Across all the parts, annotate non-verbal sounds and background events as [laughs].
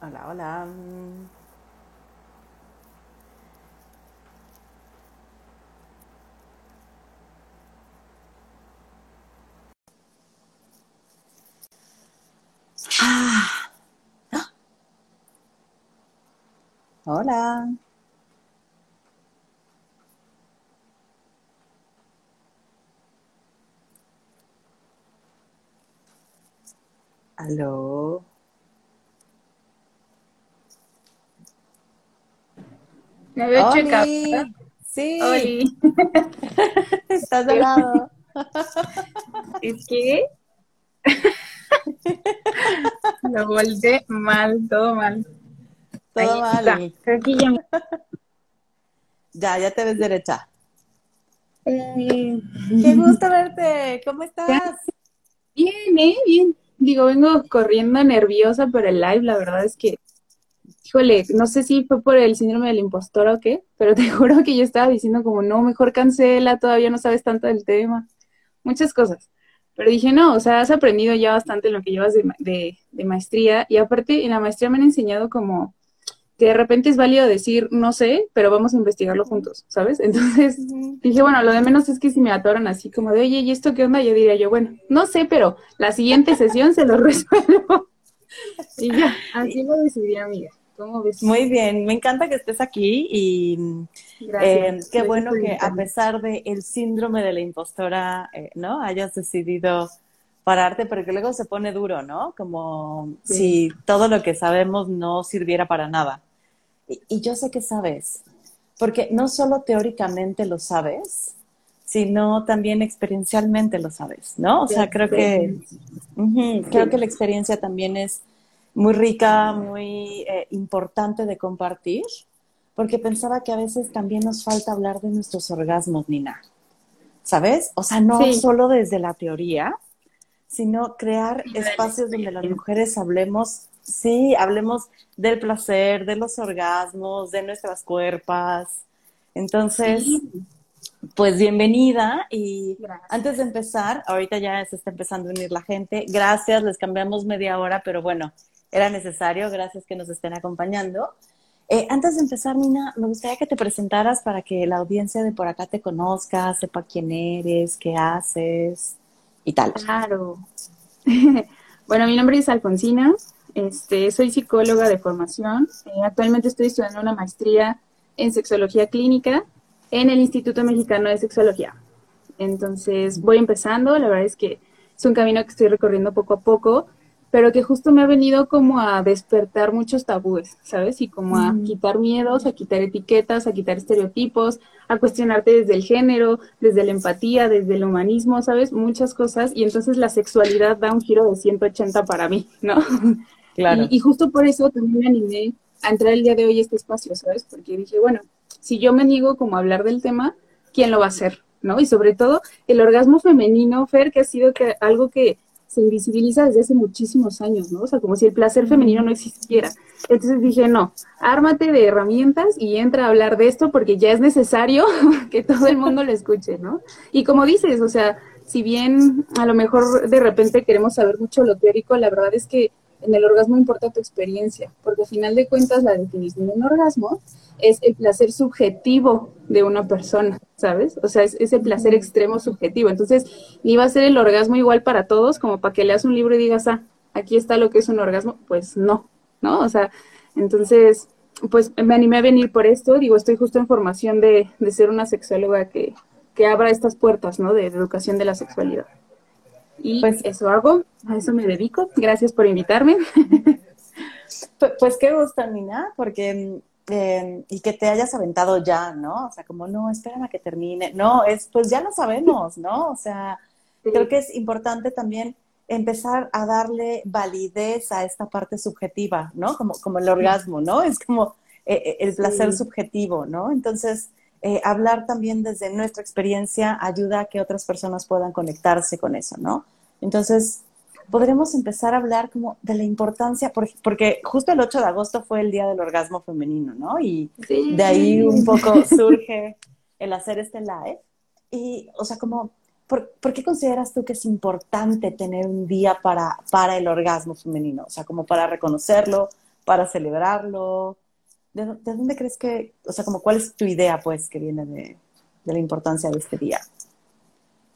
Hola, hola. Ah. Hola. Aló. Me veo checa. Oli. Sí, Oli. [laughs] estás al lado. [laughs] Es que [laughs] lo volteé mal, todo mal. Todo Ahí mal. está. Creo que ya me- Ya, ya te ves derecha. Eh, Qué gusto verte. ¿Cómo estás? Bien, ¿eh? Bien. Digo, vengo corriendo nerviosa por el live. La verdad es que, híjole, no sé si fue por el síndrome del impostor o qué, pero te [laughs] juro que yo estaba diciendo como, no, mejor cancela, todavía no sabes tanto del tema. Muchas cosas. Pero dije, no, o sea, has aprendido ya bastante en lo que llevas de, de, de maestría. Y aparte, en la maestría me han enseñado como que de repente es válido decir, no sé, pero vamos a investigarlo juntos, ¿sabes? Entonces dije, bueno, lo de menos es que si me atoran así como de, oye, ¿y esto qué onda? Yo diría yo, bueno, no sé, pero la siguiente sesión se lo [laughs] resuelvo. Y ya, así lo decidí, amiga. ¿Cómo ves? Muy bien, me encanta que estés aquí y eh, qué Gracias bueno que a pesar del síndrome de la impostora, eh, ¿no? Hayas decidido pararte, porque luego se pone duro, ¿no? Como Sí. si todo lo que sabemos no sirviera para nada. Y, y yo sé que sabes, porque no solo teóricamente lo sabes, sino también experiencialmente lo sabes, ¿no? O sea, creo que Creo que la experiencia también es muy rica, muy eh, importante de compartir, porque pensaba que a veces también nos falta hablar de nuestros orgasmos, Nina. ¿Sabes? O sea, no Sí. solo desde la teoría, sino crear espacios donde las mujeres hablemos, sí, hablemos del placer, de los orgasmos, de nuestras cuerpas. Entonces, Sí, pues bienvenida y gracias. antes de empezar, ahorita ya se está empezando a unir la gente. Gracias, les cambiamos media hora, pero bueno, era necesario. Gracias que nos estén acompañando. Eh, antes de empezar, Nina, me gustaría que te presentaras para que la audiencia de por acá te conozca, sepa quién eres, qué haces y tal. Claro. [laughs] Bueno, mi nombre es Alfonsina, este, soy psicóloga de formación. Eh, actualmente estoy estudiando una maestría en sexología clínica en el Instituto Mexicano de Sexología. Entonces voy empezando, la verdad es que es un camino que estoy recorriendo poco a poco, pero que justo me ha venido como a despertar muchos tabúes, ¿sabes? Y como a Mm. quitar miedos, a quitar etiquetas, a quitar estereotipos, a cuestionarte desde el género, desde la empatía, desde el humanismo, ¿sabes? Muchas cosas. Y entonces la sexualidad da un giro de 180 para mí, ¿no? [laughs] Claro. Y, y justo por eso también me animé a entrar el día de hoy a este espacio, ¿sabes? Porque dije, bueno, si yo me niego como a hablar del tema, ¿quién lo va a hacer? ¿No? Y sobre todo el orgasmo femenino, Fer, que ha sido que, algo que se invisibiliza desde hace muchísimos años, ¿no? O sea, como si el placer femenino no existiera. Entonces dije, no, ármate de herramientas y entra a hablar de esto porque ya es necesario [laughs] que todo el mundo lo escuche, ¿no? Y como dices, o sea, si bien a lo mejor de repente queremos saber mucho lo teórico, la verdad es que en el orgasmo importa tu experiencia, porque al final de cuentas la definición de un orgasmo es el placer subjetivo de una persona, ¿sabes? O sea, es ese placer extremo subjetivo. Entonces, ni va a ser el orgasmo igual para todos, como para que leas un libro y digas, ah, aquí está lo que es un orgasmo. Pues no, ¿no? O sea, entonces, pues me animé a venir por esto. Digo, estoy justo en formación de, de ser una sexóloga que, que abra estas puertas, ¿no? De, de educación de la sexualidad. Y Pues- eso hago, a eso me dedico. Gracias por invitarme. [laughs] Pu- Pues qué gusto, Nina, porque eh, y que te hayas aventado ya, ¿no? O sea, como no, espérame a que termine. No, es pues ya lo sabemos, ¿no? O sea, creo que es importante también empezar a darle validez a esta parte subjetiva, ¿no? Como, como el orgasmo, ¿no? Es como eh, eh, el placer Sí. subjetivo, ¿no? Entonces, eh, hablar también desde nuestra experiencia ayuda a que otras personas puedan conectarse con eso, ¿no? Entonces, podremos empezar a hablar como de la importancia, por- porque justo el 8 de agosto fue el Día del Orgasmo Femenino, ¿no? Y Sí. de ahí un poco surge el hacer este live. Y, o sea, como, ¿por, por qué consideras tú que es importante tener un día para, para el orgasmo femenino? O sea, como para reconocerlo, para celebrarlo? ¿De, dónde crees que, o sea, como cuál es tu idea, pues, que viene de, la importancia de este día?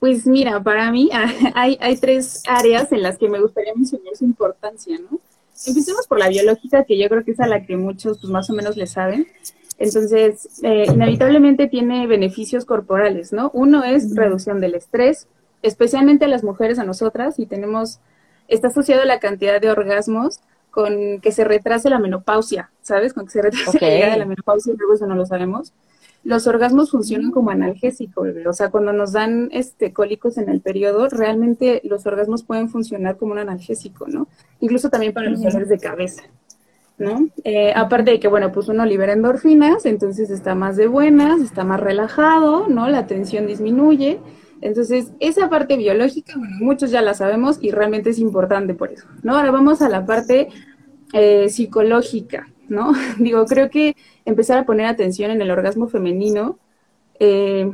Pues mira, para mí [laughs] hay, hay tres áreas en las que me gustaría mencionar su importancia, ¿no? Empecemos por la biológica, que yo creo que es a la que muchos pues, más o menos le saben. Entonces, eh, inevitablemente tiene beneficios corporales, ¿no? Uno es reducción del estrés, especialmente a las mujeres, a nosotras, y tenemos, está asociado la cantidad de orgasmos con que se retrase la menopausia, ¿sabes? Con que se retrase la llegada de la menopausia, y luego eso no lo sabemos. Los orgasmos funcionan como analgésico, o sea, cuando nos dan este cólicos en el periodo, realmente los orgasmos pueden funcionar como un analgésico, ¿no? Incluso también para los dolores de cabeza. ¿no? Eh, aparte de que, bueno, pues uno libera endorfinas, entonces está más de buenas, está más relajado, ¿no? La tensión disminuye. Entonces, esa parte biológica, bueno, muchos ya la sabemos y realmente es importante por eso, ¿no? Ahora vamos a la parte eh, psicológica, ¿no? [laughs] Digo, creo que empezar a poner atención en el orgasmo femenino, eh,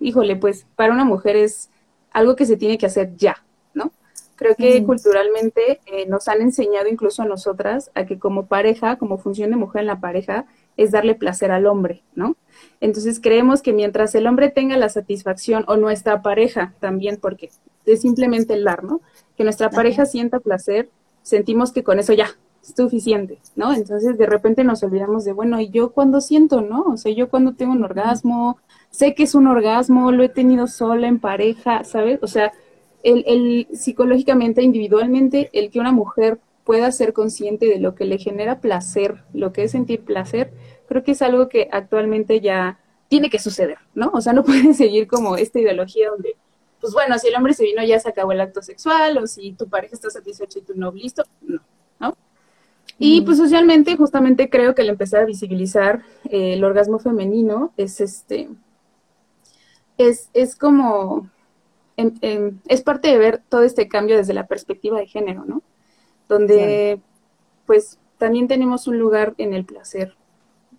híjole, pues para una mujer es algo que se tiene que hacer ya, Creo que culturalmente eh, nos han enseñado incluso a nosotras a que como pareja, como función de mujer en la pareja, es darle placer al hombre, ¿no? Entonces creemos que mientras el hombre tenga la satisfacción o nuestra pareja también, porque es simplemente el dar, ¿no? Que nuestra pareja sienta placer, sentimos que con eso ya suficiente, ¿no? Entonces de repente nos olvidamos de, bueno, ¿y yo cuando siento, no? O sea, yo cuando tengo un orgasmo, sé que es un orgasmo, lo he tenido sola en pareja, ¿sabes? O sea, el, psicológicamente, individualmente, el que una mujer pueda ser consciente de lo que le genera placer, lo que es sentir placer, creo que es algo que actualmente ya tiene que suceder, ¿no? O sea, no [laughs] puede seguir como esta ideología donde, pues bueno, si el hombre se vino ya se acabó el acto sexual, o si tu pareja está satisfecha y tú no, listo, no, ¿no? Y pues socialmente, justamente creo que el empezar a visibilizar eh, el orgasmo femenino es este, es, es como es parte de ver todo este cambio desde la perspectiva de género, ¿no? Donde, pues, también tenemos un lugar en el placer,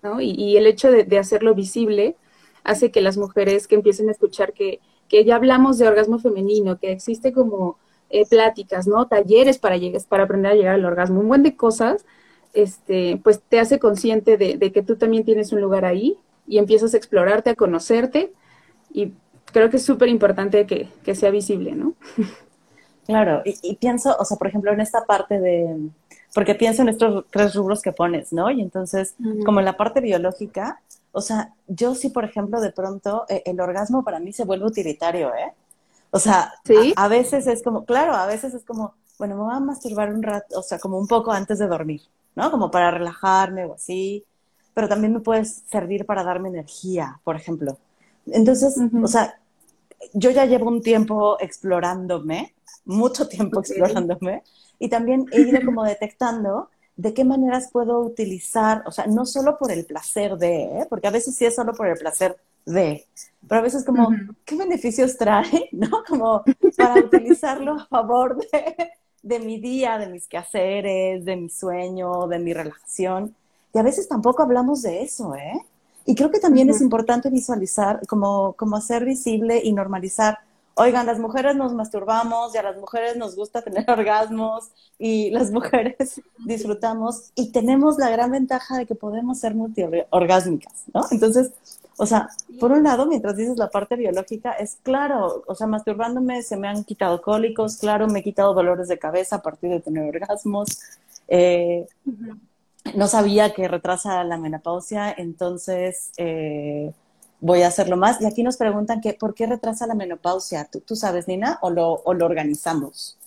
¿no? Y, el hecho de, hacerlo visible hace que las mujeres que empiecen a escuchar que, que ya hablamos de orgasmo femenino, que existe como eh, pláticas, ¿no? Talleres para, para aprender a llegar al orgasmo, un buen de cosas, este, pues te hace consciente de, de que tú también tienes un lugar ahí y empiezas a explorarte, a conocerte y creo que es súper importante que, que, sea visible, ¿no? Claro, y, pienso, o sea, por ejemplo, en esta parte de, porque pienso en estos tres rubros que pones, ¿no? Y entonces, como en la parte biológica, o sea, yo sí, por ejemplo, de pronto, eh, el orgasmo para mí se vuelve utilitario, ¿eh? O sea, ¿Sí? a, veces es como, claro, a veces es como, bueno, me voy a masturbar un rato, o sea, como un poco antes de dormir, ¿no? Como para relajarme o así, pero también me puede servir para darme energía, por ejemplo. Entonces, o sea, yo ya llevo un tiempo explorándome, mucho tiempo explorándome, y también he ido como [laughs] detectando de qué maneras puedo utilizar, o sea, no solo por el placer de, ¿eh? porque a veces sí es solo por el placer de, pero a veces como, ¿qué beneficios trae? [laughs] ¿No? Como para [laughs] utilizarlo a favor de, de mi día, de mis quehaceres, de mi sueño, de mi relajación. Y a veces tampoco hablamos de eso, ¿eh? Y creo que también es importante visualizar, como, como hacer visible y normalizar. Oigan, las mujeres nos masturbamos y a las mujeres nos gusta tener [laughs] orgasmos y las mujeres disfrutamos y tenemos la gran ventaja de que podemos ser multiorgásmicas, ¿no? Entonces, o sea, por un lado, mientras dices la parte biológica, es claro, o sea, masturbándome se me han quitado cólicos, claro, me he quitado dolores de cabeza a partir de tener orgasmos. Eh, no sabía que retrasa la menopausia, entonces eh, voy a hacerlo más. Y aquí nos preguntan que, ¿por qué retrasa la menopausia? ¿Tú, sabes, Nina, o lo, o lo organizamos?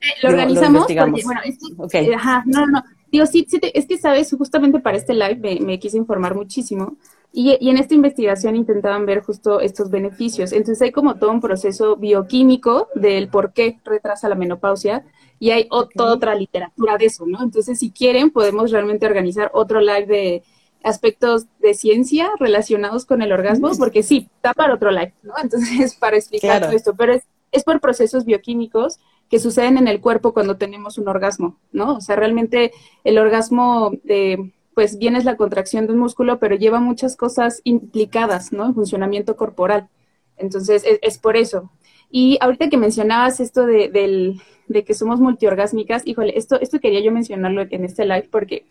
Eh, lo organizamos porque, bueno, es ajá, no, no, digo, sí, sí es que, sabes, justamente para este live me, quise informar muchísimo y, y, en esta investigación intentaban ver justo estos beneficios. Entonces hay como todo un proceso bioquímico del por qué retrasa la menopausia y hay toda otra literatura de eso, ¿no? Entonces, si quieren, podemos realmente organizar otro live de aspectos de ciencia relacionados con el orgasmo, porque sí, está para otro live, ¿no? Entonces, [laughs] para explicar todo esto, pero es, es por procesos bioquímicos que suceden en el cuerpo cuando tenemos un orgasmo, ¿no? O sea, realmente el orgasmo, eh, pues bien es la contracción de un músculo, pero lleva muchas cosas implicadas, ¿no? En funcionamiento corporal. Entonces, es por eso. Y ahorita que mencionabas esto de, del, de que somos multiorgásmicas, híjole, esto, esto quería yo mencionarlo en este live porque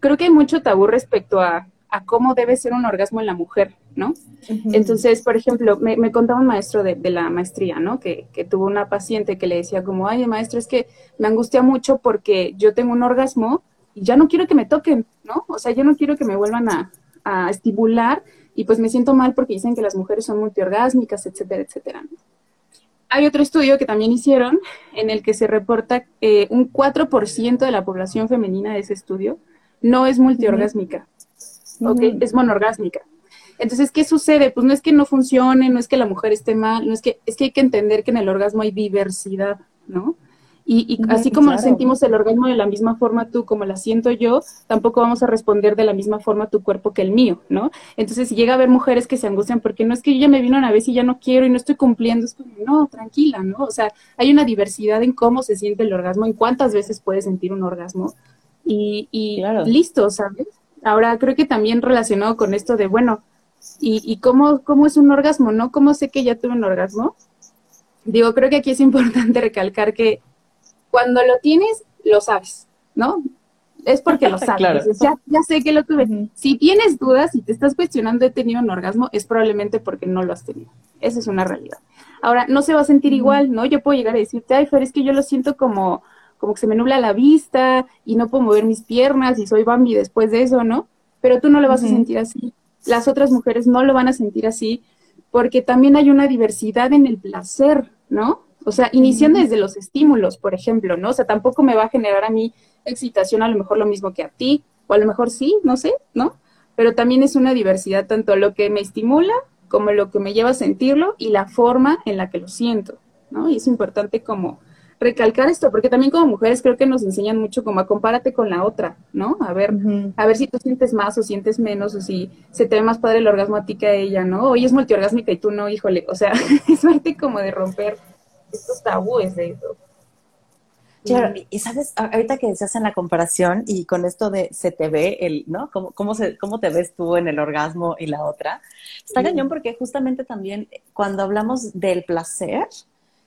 creo que hay mucho tabú respecto a, a cómo debe ser un orgasmo en la mujer, ¿no? Entonces, por ejemplo, me, me, contaba un maestro de, de la maestría, ¿no? Que, que, tuvo una paciente que le decía como, ay, maestro, es que me angustia mucho porque yo tengo un orgasmo y ya no quiero que me toquen, ¿no? O sea, yo no quiero que me vuelvan a, a estimular y pues me siento mal porque dicen que las mujeres son multiorgásmicas, etcétera, etcétera. Hay otro estudio que también hicieron en el que se reporta eh, un 4% de la población femenina de ese estudio no es multiorgásmica es monorgásmica. Entonces, ¿qué sucede? Pues no es que no funcione, no es que la mujer esté mal, no es que, es que hay que entender que en el orgasmo hay diversidad, ¿no? Y, así como sentimos el orgasmo de la misma forma tú como la siento yo, tampoco vamos a responder de la misma forma tu cuerpo que el mío, ¿no? Entonces, si llega a haber mujeres que se angustian porque no es que yo ya me vino una vez y ya no quiero y no estoy cumpliendo, es como, no, tranquila, ¿no? O sea, hay una diversidad en cómo se siente el orgasmo, en cuántas veces puedes sentir un orgasmo y, y listo, ¿sabes? Ahora creo que también relacionado con esto de, bueno, ¿y, y cómo, cómo es un orgasmo, no? ¿Cómo sé que ya tuve un orgasmo? Digo, creo que aquí es importante [laughs] recalcar que cuando lo tienes, lo sabes, ¿no? Es porque lo [laughs] sabes. ya, ya, sé que lo tuve. Si tienes dudas, si te estás cuestionando, he tenido un orgasmo, es probablemente porque no lo has tenido. Esa es una realidad. Ahora, no se va a sentir igual, ¿no? Yo puedo llegar a decirte, ay, Fer, es que yo lo siento como, como que se me nubla la vista y no puedo mover mis piernas y soy Bambi después de eso, ¿no? Pero tú no lo vas a sentir así. Las otras mujeres no lo van a sentir así porque también hay una diversidad en el placer, ¿no? O sea, iniciando desde los estímulos, por ejemplo, ¿no? O sea, tampoco me va a generar a mí excitación a lo mejor lo mismo que a ti, o a lo mejor sí, no sé, ¿no? Pero también es una diversidad tanto lo que me estimula como lo que me lleva a sentirlo y la forma en la que lo siento, ¿no? Y es importante como recalcar esto, porque también como mujeres creo que nos enseñan mucho como a compárate con la otra, ¿no? A ver, a ver si tú sientes más o sientes menos, o si se te ve más padre el orgasmo a ti que a ella, ¿no? Hoy es multiorgásmica y tú no, híjole, o sea, [laughs] es parte como de romper estos tabúes de eso. Claro, y sabes, ahorita que se hacen la comparación y con esto de se te ve el, ¿no? ¿Cómo, cómo, se, cómo te ves tú en el orgasmo y la otra? Está cañón porque justamente también cuando hablamos del placer,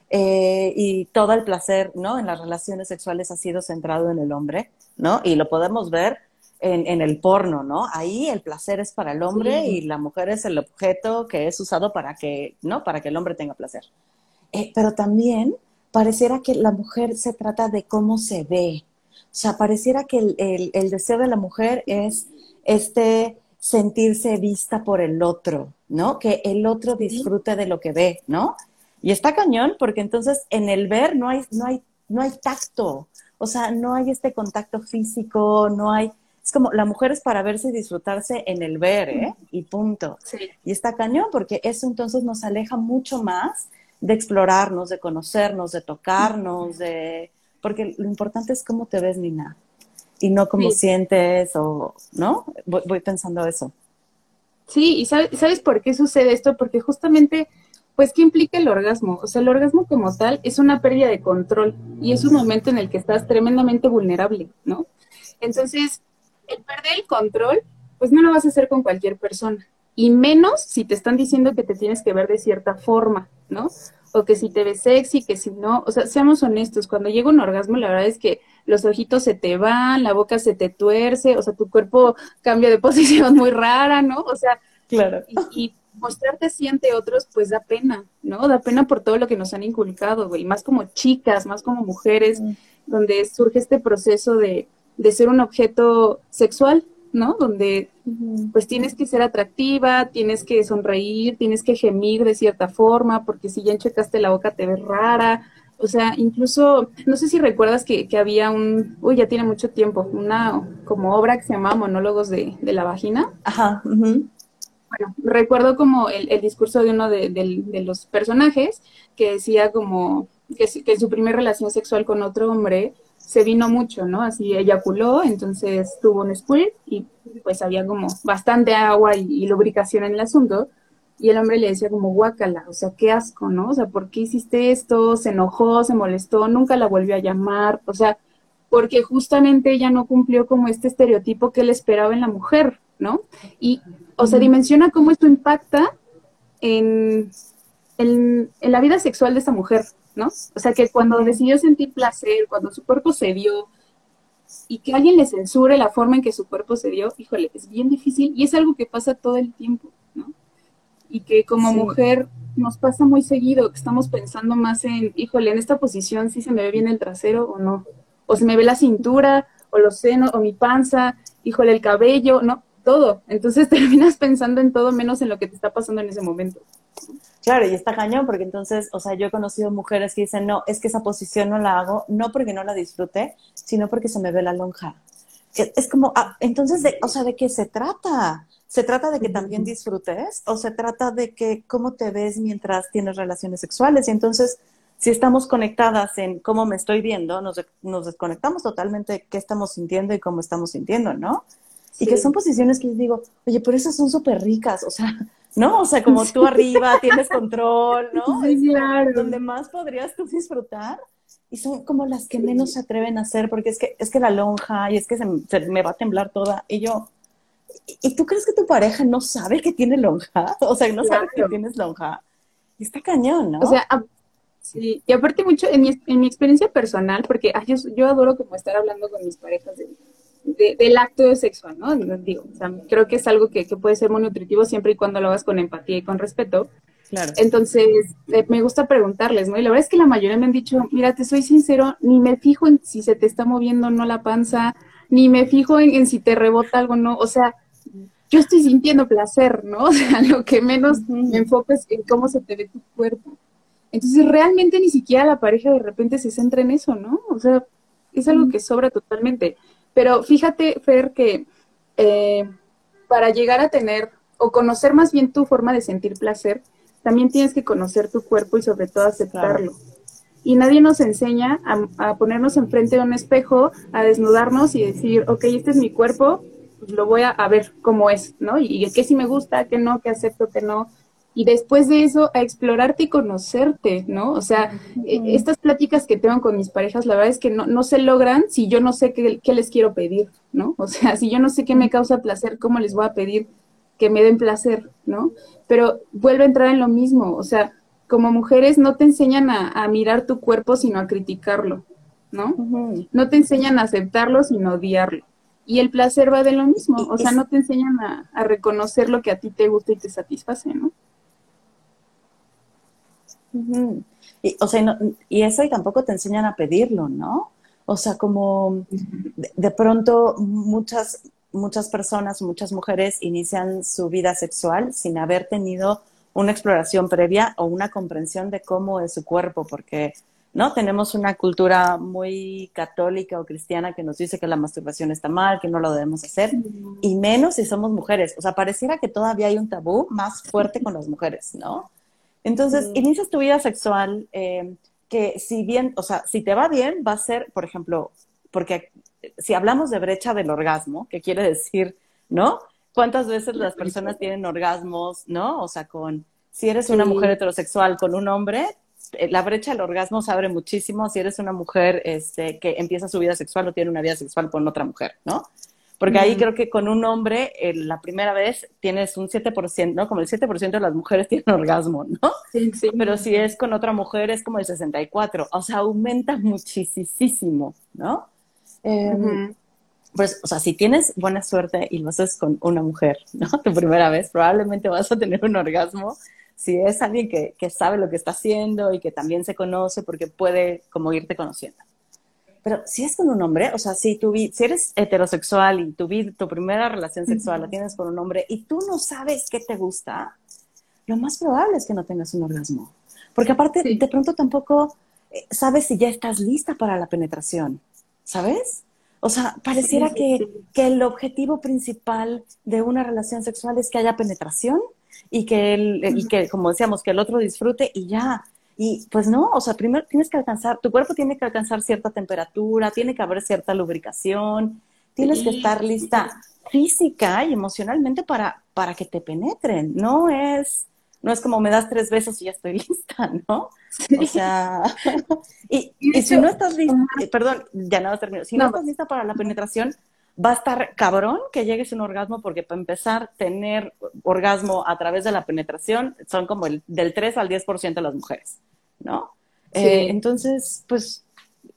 eh, y todo el placer, ¿no? En las relaciones sexuales ha sido centrado en el hombre, ¿no? Y lo podemos ver en, en el porno, ¿no? Ahí el placer es para el hombre y la mujer es el objeto que es usado para que, ¿no? Para que el hombre tenga placer. Eh, pero también pareciera que la mujer se trata de cómo se ve. O sea, pareciera que el, el, el deseo de la mujer es este sentirse vista por el otro, ¿no? Que el otro disfrute de lo que ve, ¿no? Y está cañón porque entonces en el ver no hay, no hay, no hay tacto, o sea, no hay este contacto físico, no hay, es como la mujer es para verse y disfrutarse en el ver, ¿eh? Y punto. Y está cañón porque eso entonces nos aleja mucho más de explorarnos, de conocernos, de tocarnos, de porque lo importante es cómo te ves, Nina, y no cómo sientes o, ¿no? Voy, voy, pensando eso. Sí, y sabes, ¿sabes por qué sucede esto? Porque justamente pues, ¿qué implica el orgasmo? O sea, el orgasmo como tal es una pérdida de control y es un momento en el que estás tremendamente vulnerable, ¿no? Entonces, el perder el control, pues no lo vas a hacer con cualquier persona. Y menos si te están diciendo que te tienes que ver de cierta forma, ¿no? O que si te ves sexy, que si no, o sea, seamos honestos, cuando llega un orgasmo, la verdad es que los ojitos se te van, la boca se te tuerce, o sea, tu cuerpo cambia de [laughs] posición muy rara, ¿no? O sea, claro. y, y mostrarte así ante otros, pues da pena, ¿no? Da pena por todo lo que nos han inculcado, güey, más como chicas, más como mujeres, donde surge este proceso de, de, ser un objeto sexual, ¿no? Donde pues tienes que ser atractiva, tienes que sonreír, tienes que gemir de cierta forma, porque si ya enchecaste la boca te ves rara. O sea, incluso, no sé si recuerdas que, que había un, uy, ya tiene mucho tiempo, una como obra que se llamaba Monólogos de, de la Vagina. Ajá bueno, recuerdo como el, el discurso de uno de, de, los personajes que decía como que, que su primera relación sexual con otro hombre se vino mucho, ¿no? Así eyaculó, entonces tuvo un squirt y pues había como bastante agua y, y, lubricación en el asunto. Y el hombre le decía como guácala, o sea, qué asco, ¿no? O sea, ¿por qué hiciste esto? Se enojó, se molestó, nunca la volvió a llamar, o sea, porque justamente ella no cumplió como este estereotipo que él esperaba en la mujer, ¿no? Y, o sea, dimensiona cómo esto impacta en, en, la vida sexual de esa mujer, ¿no? O sea, que cuando decidió sentir placer, cuando su cuerpo se dio, y que alguien le censure la forma en que su cuerpo se dio, híjole, es bien difícil y es algo que pasa todo el tiempo, ¿no? Y que como mujer nos pasa muy seguido, que estamos pensando más en, híjole, en esta posición sí se me ve bien el trasero o no, o se me ve la cintura, o los senos, o mi panza, híjole, el cabello, no, todo. Entonces [laughs] terminas pensando en todo menos en lo que te está pasando en ese momento. Claro, y está cañón, porque entonces, o sea, yo he conocido mujeres que dicen, no, es que esa posición no la hago, no porque no la disfrute, sino porque se me ve la lonja. Es como, ah, entonces, de, o sea, ¿de qué se trata? ¿Se trata de que también disfrutes o se trata de que cómo te ves mientras tienes relaciones sexuales? Y entonces, si estamos conectadas en cómo me estoy viendo, nos, nos desconectamos totalmente de qué estamos sintiendo y cómo estamos sintiendo, ¿no? Y que son posiciones que yo digo, oye, pero esas son súper ricas, o sea, ¿no? O sea, como tú arriba tienes control, ¿no? Sí, claro. Donde más podrías tú disfrutar. Y son como las que menos se atreven a hacer, porque es que, es que la lonja y es que se, me va a temblar toda. Y yo, ¿y tú crees que tu pareja no sabe que tiene lonja? [laughs] O sea, no sabe que tienes lonja. Y está cañón, ¿no? O sea, sí, y aparte mucho en mi, en mi experiencia personal, porque yo, yo, adoro como estar hablando con mis parejas de, del acto sexual, ¿no? Digo, o sea, creo que es algo que, que, puede ser muy nutritivo siempre y cuando lo hagas con empatía y con respeto. Claro. Entonces, eh, me gusta preguntarles, ¿no? Y la verdad es que la mayoría me han dicho, mira, te soy sincero, ni me fijo en si se te está moviendo o no la panza, ni me fijo en, en si te rebota algo o no. O sea, yo estoy sintiendo placer, ¿no? [laughs] O sea, lo que menos me enfoco es en cómo se te ve tu cuerpo. Entonces, realmente ni siquiera la pareja de repente se centra en eso, ¿no? O sea, es algo que sobra totalmente. Pero fíjate, Fer, que eh, para llegar a tener o conocer más bien tu forma de sentir placer, también tienes que conocer tu cuerpo y sobre todo aceptarlo. Y nadie nos enseña a, a, ponernos enfrente de un espejo, a desnudarnos y decir, ok, este es mi cuerpo, pues lo voy a, ver cómo es, ¿no? Y, y qué sí me gusta, qué no, qué acepto, qué no. Y después de eso, a explorarte y conocerte, ¿no? O sea, e, estas pláticas que tengo con mis parejas, la verdad es que no, no se logran si yo no sé qué, qué les quiero pedir, ¿no? O sea, si yo no sé qué me causa placer, ¿cómo les voy a pedir que me den placer, ¿no? Pero vuelve a entrar en lo mismo, o sea, como mujeres no te enseñan a, a mirar tu cuerpo, sino a criticarlo, ¿no? No te enseñan a aceptarlo, sino a odiarlo. Y el placer va de lo mismo, o sea, no te enseñan a, reconocer lo que a ti te gusta y te satisface, ¿no? Y, o sea, y eso y tampoco te enseñan a pedirlo, ¿no? O sea, como de, pronto muchas, muchas personas, muchas mujeres inician su vida sexual sin haber tenido una exploración previa o una comprensión de cómo es su cuerpo, porque ¿no? Tenemos una cultura muy católica o cristiana que nos dice que la masturbación está mal, que no lo debemos hacer, y menos si somos mujeres. O sea, pareciera que todavía hay un tabú más fuerte con las mujeres, ¿no? Entonces, inicias tu vida sexual eh, que si bien, o sea, si te va bien, va a ser, por ejemplo, porque si hablamos de brecha del orgasmo, que quiere decir, ¿no? ¿Cuántas veces las personas tienen orgasmos, ¿no? O sea, con, si eres una mujer heterosexual con un hombre, eh, la brecha del orgasmo se abre muchísimo si eres una mujer este, que empieza su vida sexual o tiene una vida sexual con otra mujer, ¿no? Porque ahí creo que con un hombre, eh, la primera vez tienes un 7%, ¿no? Como el 7% de las mujeres [laughs] tienen orgasmo, ¿no? Sí, sí. Pero si es con otra mujer es como el 64%. O sea, aumenta muchísimo, ¿no? Em, pues, o sea, si tienes buena suerte y lo haces con una mujer, ¿no? [laughs] Tu primera vez, probablemente vas a tener un orgasmo si es alguien que, que, sabe lo que está haciendo y que también se conoce porque puede como irte conociendo. Pero si es con un hombre, o sea, si, tu, si eres heterosexual y tu, tu primera relación sexual la tienes con un hombre y tú no sabes qué te gusta, lo más probable es que no tengas un orgasmo. Porque aparte, de pronto tampoco eh, sabes si ya estás lista para la penetración, ¿sabes? O sea, pareciera que, que el objetivo principal de una relación sexual es que haya penetración y que, el, y que, como decíamos, que el otro disfrute y ya. Y pues no, o sea, primero tienes que alcanzar, tu cuerpo tiene que alcanzar cierta temperatura, tiene que haber cierta lubricación, tienes que estar lista física y emocionalmente para, para que te penetren. No es, no es como me das tres besos y ya estoy [laughs] lista, ¿no? O sea, y, y, si no estás lista, perdón, ya nada termino, si no, estás lista para la penetración, va a estar cabrón que llegues a un orgasmo porque para empezar, tener orgasmo a través de la penetración son como el, del 3 al 10% de las mujeres, ¿no? Eh, entonces, pues,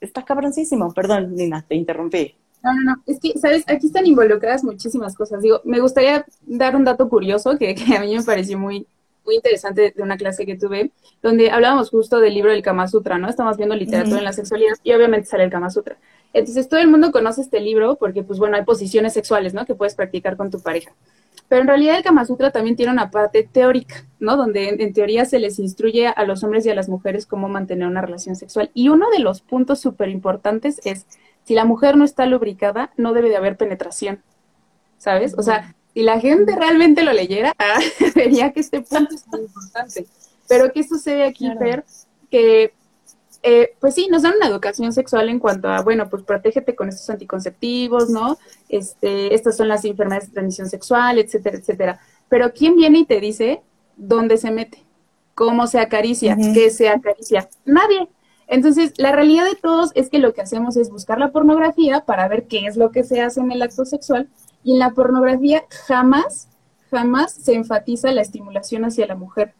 está cabroncísimo. Perdón, Nina, te interrumpí. No, no, no. Es que, ¿sabes? Aquí están involucradas muchísimas cosas. Digo, me gustaría dar un dato curioso que, a mí me pareció muy, muy interesante de una clase que tuve, donde hablábamos justo del libro del Kama Sutra, ¿no? Estamos viendo literatura en la sexualidad y obviamente sale el Kama Sutra. Entonces, todo el mundo conoce este libro porque, pues bueno, hay posiciones sexuales, ¿no? Que puedes practicar con tu pareja. Pero en realidad el Kama Sutra también tiene una parte teórica, ¿no? Donde en, teoría se les instruye a los hombres y a las mujeres cómo mantener una relación sexual. Y uno de los puntos súper importantes es, si la mujer no está lubricada, no debe de haber penetración, ¿sabes? O sea, si la gente realmente lo leyera, [laughs] ah, vería que este punto es muy importante. Pero ¿qué sucede aquí, Fer? Que eh, pues sí, nos dan una educación sexual en cuanto a, bueno, pues protégete con estos anticonceptivos, ¿no? Este, estas son las enfermedades de transmisión sexual, etcétera, etcétera. Pero ¿quién viene y te dice dónde se mete? ¿Cómo se acaricia? ¿Qué se acaricia? Nadie. Entonces, la realidad de todos es que lo que hacemos es buscar la pornografía para ver qué es lo que se hace en el acto sexual y en la pornografía jamás, jamás se enfatiza la estimulación hacia la mujer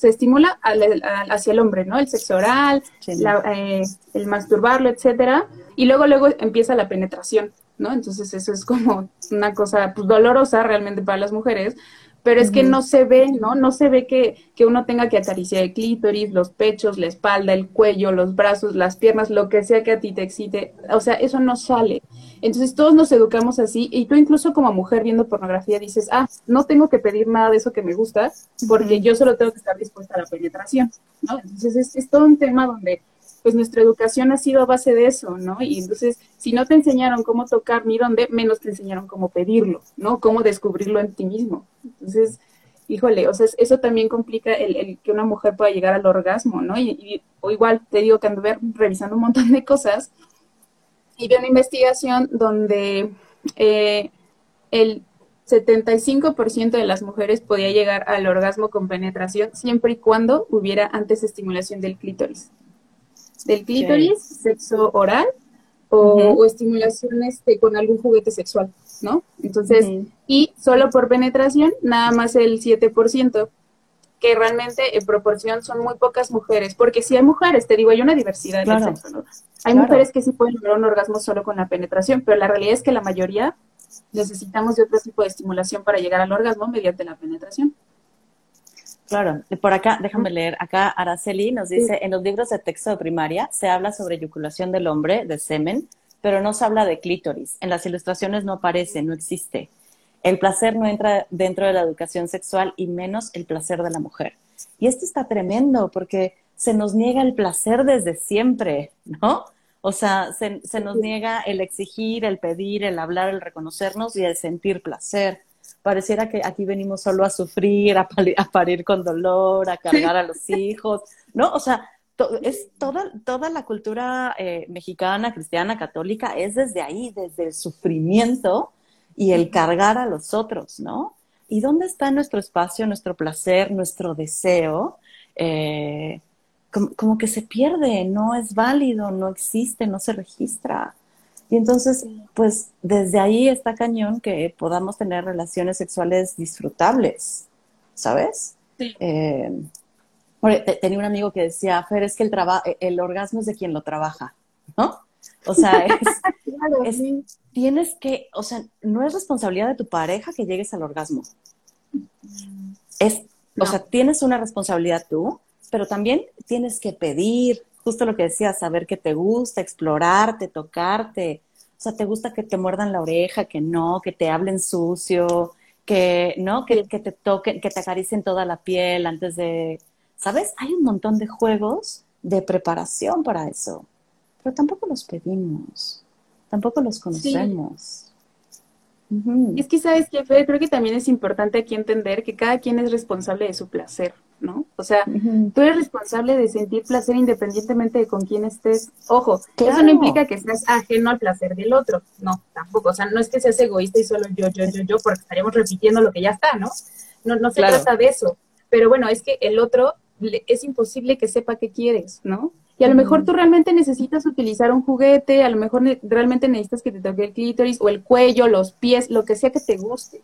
se estimula hacia el hombre, ¿no? El sexo oral, eh, el masturbarlo, etcétera, y luego luego empieza la penetración, ¿no? Entonces eso es como una cosa pues, dolorosa realmente para las mujeres, pero es que no se ve, ¿no? No se ve que, que, uno tenga que acariciar el clítoris, los pechos, la espalda, el cuello, los brazos, las piernas, lo que sea que a ti te excite. O sea, eso no sale. Entonces todos nos educamos así y tú incluso como mujer viendo pornografía dices, ah, no tengo que pedir nada de eso que me gusta porque yo solo tengo que estar dispuesta a la penetración, ¿no? Entonces es, es todo un tema donde pues nuestra educación ha sido a base de eso, ¿no? Y entonces, si no te enseñaron cómo tocar ni dónde, menos te enseñaron cómo pedirlo, ¿no? Cómo descubrirlo en ti mismo. Entonces, híjole, o sea, eso también complica el, que una mujer pueda llegar al orgasmo, ¿no? Y, o igual, te digo que ando revisando un montón de cosas y vi una investigación donde eh, el 75% de las mujeres podía llegar al orgasmo con penetración siempre y cuando hubiera antes estimulación del clítoris del clítoris, sexo oral o, estimulación este, con algún juguete sexual, ¿no? Entonces, y solo por penetración, nada más el 7%, que realmente en proporción son muy pocas mujeres, porque si hay mujeres, te digo, hay una diversidad en el sexo, ¿no? Hay mujeres que sí pueden lograr un orgasmo solo con la penetración, pero la realidad es que la mayoría necesitamos de otro tipo de estimulación para llegar al orgasmo mediante la penetración. Claro, por acá, déjame leer, acá Araceli nos dice, en los libros de texto de primaria se habla sobre eyaculación del hombre, de semen, pero no se habla de clítoris. En las ilustraciones no aparece, no existe. El placer no entra dentro de la educación sexual y menos el placer de la mujer. Y esto está tremendo porque se nos niega el placer desde siempre, ¿no? O sea, se, se nos niega el exigir, el pedir, el hablar, el reconocernos y el sentir placer pareciera que aquí venimos solo a sufrir, a, parir con dolor, a cargar a los hijos, ¿no? O sea, es toda, toda la cultura eh, mexicana, cristiana, católica, es desde ahí, desde el sufrimiento y el cargar a los otros, ¿no? ¿Y dónde está nuestro espacio, nuestro placer, nuestro deseo? Eh, como, que se pierde, no es válido, no existe, no se registra. Y entonces, pues desde ahí está cañón que podamos tener relaciones sexuales disfrutables, ¿sabes? Sí. Eh, tenía un amigo que decía, Fer, es que el, e-, el orgasmo es de quien lo trabaja, ¿no? O sea, [laughs] es, tienes que, o sea, no es responsabilidad de tu pareja que llegues al orgasmo. Es, o sea, tienes una responsabilidad tú, pero también tienes que pedir, justo lo que decías, saber que te gusta, explorarte, tocarte. O sea, te gusta que te muerdan la oreja, que no, que te hablen sucio, que no, que, que te toquen, que te acaricien toda la piel antes de, ¿sabes? Hay un montón de juegos de preparación para eso, pero tampoco los pedimos, tampoco los conocemos. Es que, ¿sabes qué? Creo que también es importante aquí entender que cada quien es responsable de su placer, ¿no? O sea, tú eres responsable de sentir placer independientemente de con quién estés. Ojo, eso no implica que seas ajeno al placer del otro, no, tampoco. O sea, no es que seas egoísta y solo yo, yo, yo, yo, porque estaríamos repitiendo lo que ya está, ¿no? No, no se trata de eso. Pero bueno, es que el otro es imposible que sepa qué quieres, ¿no? Y a lo mejor tú realmente necesitas utilizar un juguete, a lo mejor realmente necesitas que te toque el clítoris o el cuello, los pies, lo que sea que te guste.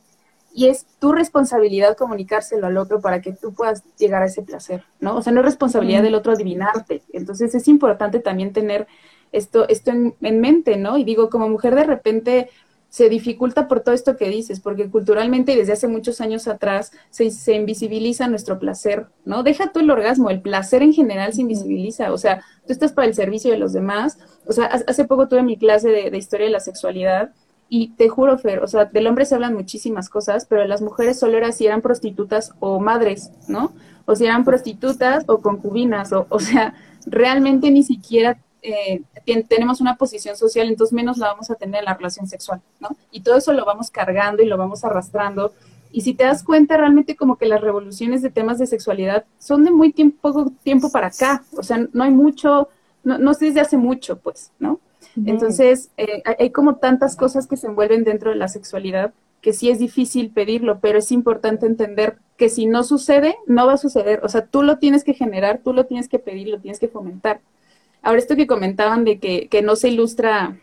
Y es tu responsabilidad comunicárselo al otro para que tú puedas llegar a ese placer, ¿no? O sea, no es responsabilidad del otro adivinarte. Entonces es importante también tener esto, esto en, en mente, ¿no? Y digo, como mujer de repente se dificulta por todo esto que dices, porque culturalmente y desde hace muchos años atrás se, se, invisibiliza nuestro placer, ¿no? Deja tú el orgasmo, el placer en general se invisibiliza, o sea, tú estás para el servicio de los demás, o sea, hace poco tuve mi clase de, historia de la sexualidad y te juro, Fer, o sea, del hombre se hablan muchísimas cosas, pero las mujeres solo era si eran prostitutas o madres, ¿no? O si eran prostitutas o concubinas, o, o sea, realmente ni siquiera eh, tenemos una posición social, entonces menos la vamos a tener en la relación sexual, ¿no? Y todo eso lo vamos cargando y lo vamos arrastrando. Y si te das cuenta, realmente como que las revoluciones de temas de sexualidad son de muy tiempo, poco tiempo para acá, o sea, no hay mucho, no, no sé desde hace mucho, pues, ¿no? Entonces, eh, hay como tantas cosas que se envuelven dentro de la sexualidad que sí es difícil pedirlo, pero es importante entender que si no sucede, no va a suceder. O sea, tú lo tienes que generar, tú lo tienes que pedir, lo tienes que fomentar. Ahora, esto que comentaban de que, no se ilustra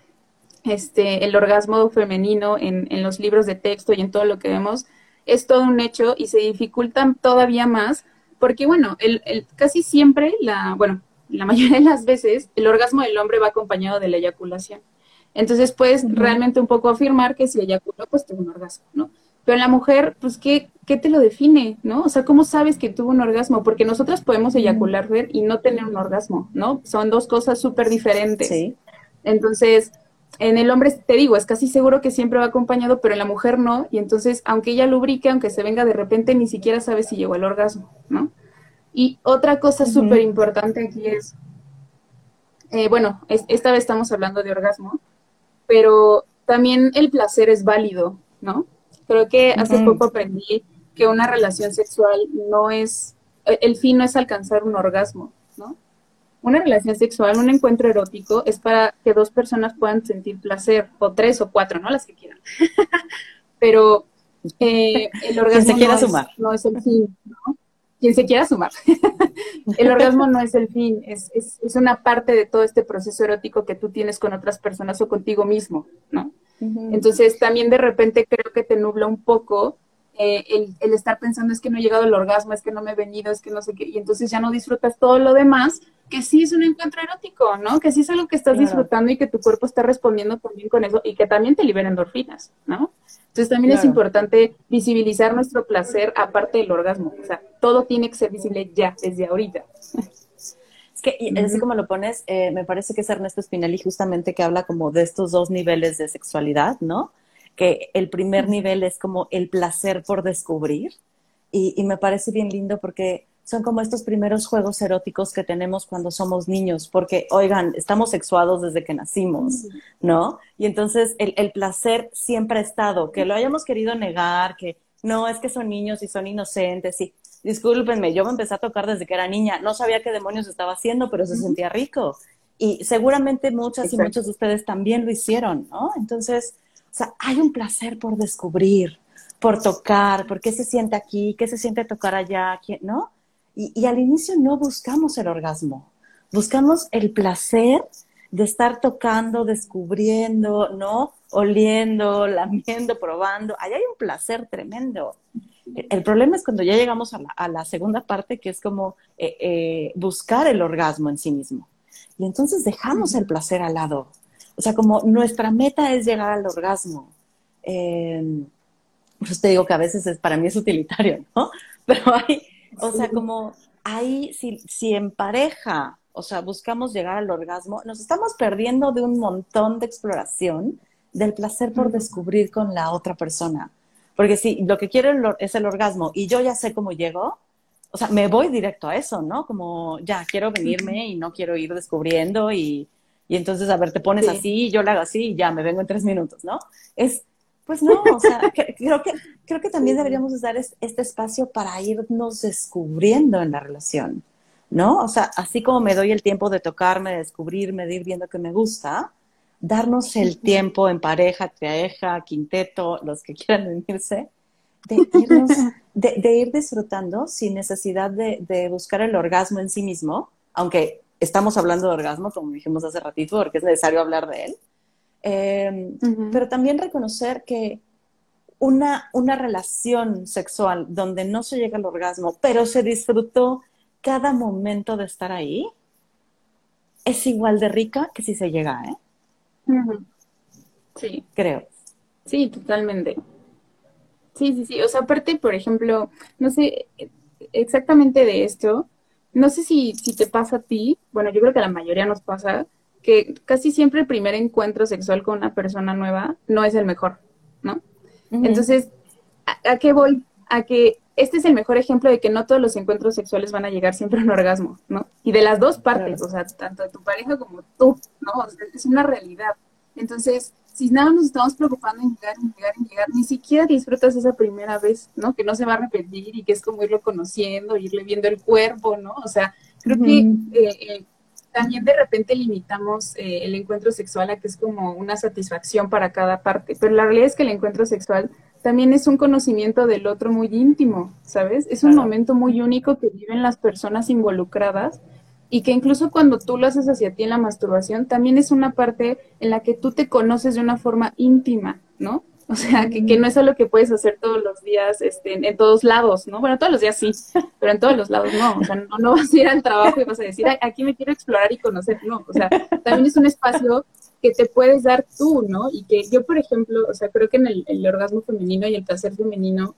este, el orgasmo femenino en, los libros de texto y en todo lo que vemos, es todo un hecho y se dificultan todavía más porque, bueno, el, casi siempre, la, bueno, la mayoría de las veces, el orgasmo del hombre va acompañado de la eyaculación. Entonces puedes realmente un poco afirmar que si eyaculó, pues tuvo un orgasmo, ¿no? Pero en la mujer, pues, ¿qué, ¿qué te lo define, no? O sea, ¿cómo sabes que tuvo un orgasmo? Porque nosotras podemos eyacular, ver y no tener un orgasmo, ¿no? Son dos cosas súper diferentes. Sí. Entonces, en el hombre, te digo, es casi seguro que siempre va acompañado, pero en la mujer no. Y entonces, aunque ella lubrique, aunque se venga de repente, ni siquiera sabe si llegó al orgasmo, ¿no? Y otra cosa súper importante aquí es, eh, bueno, esta vez estamos hablando de orgasmo, pero también el placer es válido, ¿no? Creo que hace poco aprendí que una relación sexual no es, e, el fin no es alcanzar un orgasmo, ¿no? Una relación sexual, un encuentro erótico es para que dos personas puedan sentir placer, o tres o cuatro, ¿no? Las que quieran. [laughs] Pero eh, el orgasmo se sumar. Es, no es el fin, ¿no? Quien se quiera sumar. [laughs] el orgasmo no es el fin, es, es, es una parte de todo este proceso erótico que tú tienes con otras personas o contigo mismo, ¿no? Entonces también de repente creo que te nubla un poco eh, el, estar pensando es que no he llegado al orgasmo, es que no me he venido, es que no sé qué, y entonces ya no disfrutas todo lo demás, que sí es un encuentro erótico, ¿no? Que sí es algo que estás disfrutando y que tu cuerpo está respondiendo también con eso y que también te libera endorfinas, ¿no? Entonces también es importante visibilizar nuestro placer aparte del orgasmo, o sea, todo tiene que ser visible ya, desde ahorita. Es que, así como lo pones, eh, me parece que es Ernesto Spinelli justamente que habla como de estos dos niveles de sexualidad, ¿no? que el primer nivel es como el placer por descubrir. Y, me parece bien lindo porque son como estos primeros juegos eróticos que tenemos cuando somos niños, porque, oigan, estamos sexuados desde que nacimos, ¿no? Y entonces el, el, placer siempre ha estado, que lo hayamos querido negar, que no, es que son niños y son inocentes, y discúlpenme, yo me empecé a tocar desde que era niña, no sabía qué demonios estaba haciendo, pero se sentía rico. Y seguramente muchas y muchos de ustedes también lo hicieron, ¿no? Entonces, o sea, hay un placer por descubrir, por tocar, por qué se siente aquí, qué se siente tocar allá, ¿no? Y, al inicio no buscamos el orgasmo, buscamos el placer de estar tocando, descubriendo, ¿no? Oliendo, lamiendo, probando. Ahí hay un placer tremendo. El problema es cuando ya llegamos a la, segunda parte, que es como eh, eh, buscar el orgasmo en sí mismo. Y entonces dejamos el placer al lado. O sea, como nuestra meta es llegar al orgasmo. Eh, pues te digo que a veces es, para mí es utilitario, ¿no? [laughs] Pero hay, o sea, como ahí, si, si en pareja, o sea, buscamos llegar al orgasmo, nos estamos perdiendo de un montón de exploración del placer por descubrir con la otra persona. Porque si lo que quiero es el orgasmo y yo ya sé cómo llego, o sea, me voy directo a eso, ¿no? Como ya quiero venirme y no quiero ir descubriendo y, y entonces, a ver, te pones así, yo lo hago así y ya me vengo en tres minutos, ¿no? Es, pues no, o sea, [laughs] creo, que, creo que también deberíamos dar este espacio para irnos descubriendo en la relación, ¿no? O sea, así como me doy el tiempo de tocarme, de descubrirme, de ir viendo que me gusta, darnos el tiempo en pareja, pareja, quinteto, los que quieran unirse, [laughs] de, de, ir disfrutando sin necesidad de, de buscar el orgasmo en sí mismo, aunque estamos hablando de orgasmo, como dijimos hace ratito, porque es necesario hablar de él. Em, pero también reconocer que una, una relación sexual donde no se llega al orgasmo, pero se disfrutó cada momento de estar ahí, es igual de rica que si se llega, ¿eh? Sí. Creo. Sí, totalmente. Sí, sí, sí. O sea, aparte, por ejemplo, no sé exactamente de esto, no sé si, si te pasa a ti, bueno, yo creo que a la mayoría nos pasa, que casi siempre el primer encuentro sexual con una persona nueva no es el mejor, ¿no? Entonces, ¿a, qué voy? A que este es el mejor ejemplo de que no todos los encuentros sexuales van a llegar siempre a un orgasmo, ¿no? Y de las dos partes, o sea, tanto de tu pareja como tú, ¿no? O sea, es una realidad. Entonces, si nada nos estamos preocupando en llegar, en llegar, en llegar, ni siquiera disfrutas esa primera vez, ¿no? Que no se va a repetir y que es como irlo conociendo, irle viendo el cuerpo, ¿no? O sea, creo que eh, eh, también de repente limitamos eh, el encuentro sexual a que es como una satisfacción para cada parte, pero la realidad es que el encuentro sexual también es un conocimiento del otro muy íntimo, ¿sabes? Es un momento muy único que viven las personas involucradas y que incluso cuando tú lo haces hacia ti en la masturbación, también es una parte en la que tú te conoces de una forma íntima, ¿no? O sea, que, que no es algo que puedes hacer todos los días, este, en, todos lados, ¿no? Bueno, todos los días sí, pero en todos los lados no. O sea, no, no vas a ir al trabajo y vas a decir, aquí me quiero explorar y conocer. No, o sea, también es un espacio que te puedes dar tú, ¿no? Y que yo, por ejemplo, o sea, creo que en el, el orgasmo femenino y el placer femenino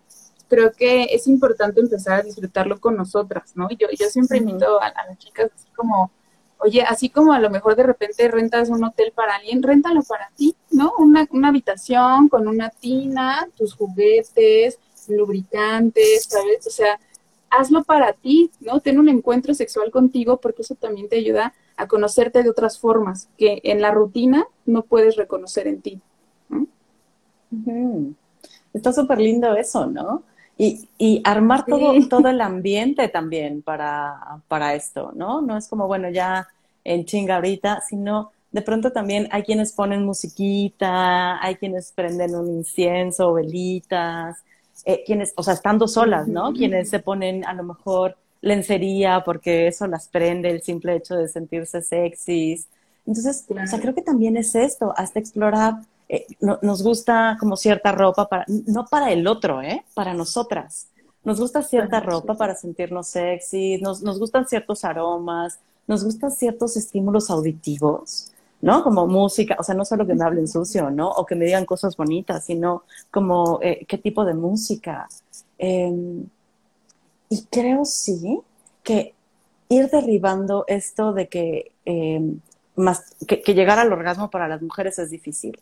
creo que es importante empezar a disfrutarlo con nosotras, ¿no? Yo, yo siempre invito a, las chicas así como, oye, así como a lo mejor de repente rentas un hotel para alguien, réntalo para ti, ¿no? Una, una habitación con una tina, tus juguetes, lubricantes, ¿sabes? O sea, hazlo para ti, ¿no? Ten un encuentro sexual contigo porque eso también te ayuda a conocerte de otras formas que en la rutina no puedes reconocer en ti. Está súper lindo eso, ¿no? Y, y armar todo, [laughs] todo el ambiente también para, para esto, ¿no? No es como, bueno, ya en chinga ahorita, sino de pronto también hay quienes ponen musiquita, hay quienes prenden un incienso, velitas, eh, quienes, o sea, estando solas, ¿no? Quienes se ponen a lo mejor lencería porque eso las prende, el simple hecho de sentirse sexys. Entonces, o sea, creo que también es esto, hasta explorar eh, nos gusta como cierta ropa para, no para el otro, ¿eh? Para nosotras. Nos gusta cierta ropa para sentirnos sexy, nos, nos gustan ciertos aromas, nos gustan ciertos estímulos auditivos, ¿no? Como música, o sea, no solo que me hablen sucio, ¿no? O que me digan cosas bonitas, sino como eh, qué tipo de música. Em, y creo sí que ir derribando esto de que, em, más, que llegar al orgasmo para las mujeres es difícil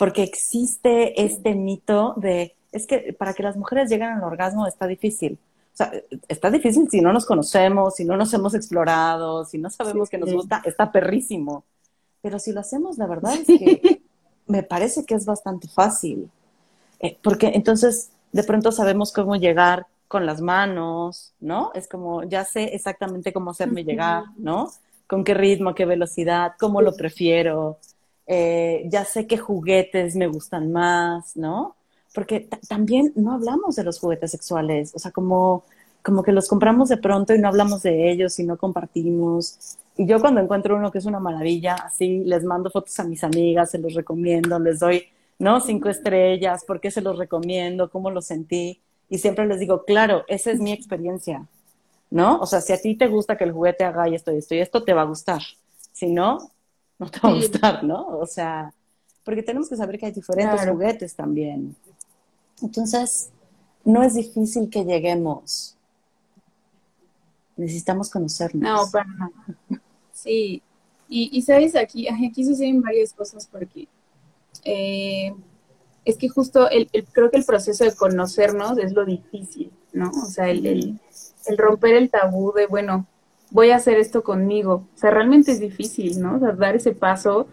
porque existe este mito de, es que para que las mujeres lleguen al orgasmo está difícil. O sea, está difícil si no nos conocemos, si no nos hemos explorado, si no sabemos que nos gusta, está perrísimo. Pero si lo hacemos, la verdad es que [laughs] me parece que es bastante fácil. Eh, porque entonces de pronto sabemos cómo llegar con las manos, ¿no? Es como, ya sé exactamente cómo hacerme llegar, ¿no? Con qué ritmo, qué velocidad, cómo lo prefiero. Eh, ya sé qué juguetes me gustan más, ¿no? Porque también no hablamos de los juguetes sexuales, o sea, como, como que los compramos de pronto y no hablamos de ellos y no compartimos. Y yo cuando encuentro uno que es una maravilla, así les mando fotos a mis amigas, se los recomiendo, les doy, ¿no? Cinco estrellas, ¿por qué se los recomiendo? ¿Cómo lo sentí? Y siempre les digo, claro, esa es mi experiencia, ¿no? O sea, si a ti te gusta que el juguete haga esto y esto y esto, te va a gustar. Si no, no te va a gustar, ¿no? O sea, porque tenemos que saber que hay diferentes juguetes también. Entonces, no es difícil que lleguemos. Necesitamos conocernos. No, para nada. Sí. Y, sabes, aquí, aquí suceden varias cosas porque eh, es que justo el, creo que el proceso de conocernos es lo difícil, ¿no? O sea, el, el romper el tabú de, bueno, voy a hacer esto conmigo. O sea, realmente es difícil, ¿no? O sea, dar ese paso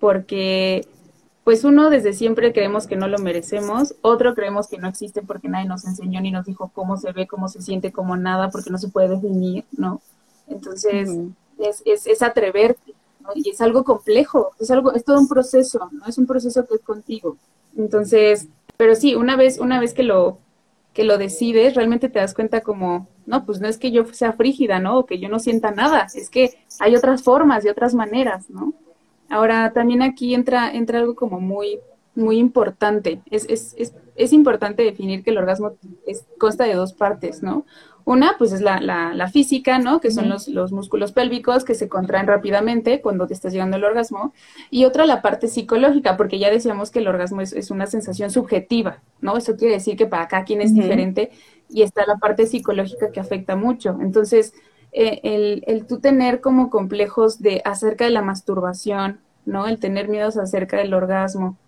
porque pues uno desde siempre creemos que no lo merecemos, otro creemos que no existe porque nadie nos enseñó ni nos dijo cómo se ve, cómo se siente, cómo nada, porque no se puede definir, ¿no? Entonces, es, es, es, atreverte, ¿no? Y es algo complejo, es algo, es todo un proceso, ¿no? Es un proceso que es contigo. Entonces, pero sí, una vez, una vez que lo, que lo decides, realmente te das cuenta como no, pues no es que yo sea frígida, ¿no? O que yo no sienta nada, es que hay otras formas y otras maneras, ¿no? Ahora, también aquí entra, entra algo como muy, muy importante. Es, es, es, es importante definir que el orgasmo es, consta de dos partes, ¿no? Una, pues es la, la, la física, ¿no? Que son los, los, músculos pélvicos que se contraen rápidamente cuando te estás llegando al orgasmo. Y otra, la parte psicológica, porque ya decíamos que el orgasmo es, es una sensación subjetiva, ¿no? Eso quiere decir que para cada quien es diferente y está la parte psicológica que afecta mucho. Entonces, eh, el, el tú tener como complejos de acerca de la masturbación, ¿no? El tener miedos acerca del orgasmo,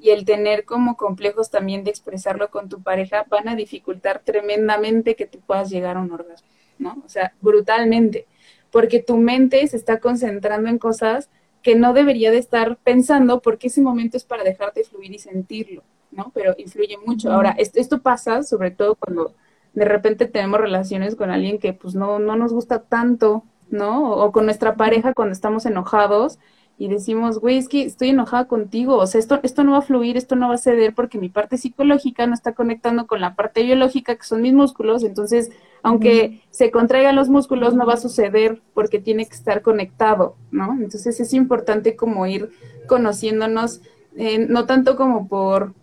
y el tener como complejos también de expresarlo con tu pareja van a dificultar tremendamente que tú puedas llegar a un orgasmo, ¿no? O sea, brutalmente, porque tu mente se está concentrando en cosas que no debería de estar pensando porque ese momento es para dejarte fluir y sentirlo, ¿no? Pero influye mucho. Ahora, esto, esto pasa sobre todo cuando de repente tenemos relaciones con alguien que pues no, no nos gusta tanto, ¿no? O, o con nuestra pareja cuando estamos enojados y decimos, güey, es que estoy enojada contigo, o sea, esto, esto no va a fluir, esto no va a ceder porque mi parte psicológica no está conectando con la parte biológica, que son mis músculos, entonces, aunque se contraigan los músculos, no va a suceder porque tiene que estar conectado, ¿no? Entonces es importante como ir conociéndonos, eh, no tanto como por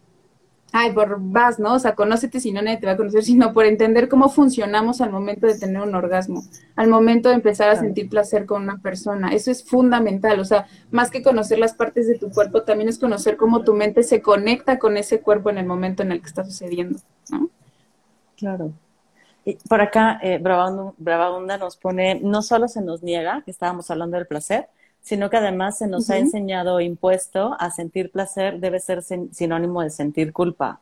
ay, por vas, ¿no? O sea, conócete si no nadie te va a conocer, [laughs] sino por entender cómo funcionamos al momento de tener un orgasmo, al momento de empezar a sentir placer con una persona. Eso es fundamental, o sea, más que conocer las partes de tu cuerpo, también es conocer cómo tu mente se conecta con ese cuerpo en el momento en el que está sucediendo, ¿no? Claro. Y por acá, eh, Bravabunda nos pone, no solo se nos niega, que estábamos hablando del placer, sino que además se nos ha enseñado impuesto a sentir placer debe ser sinónimo de sentir culpa.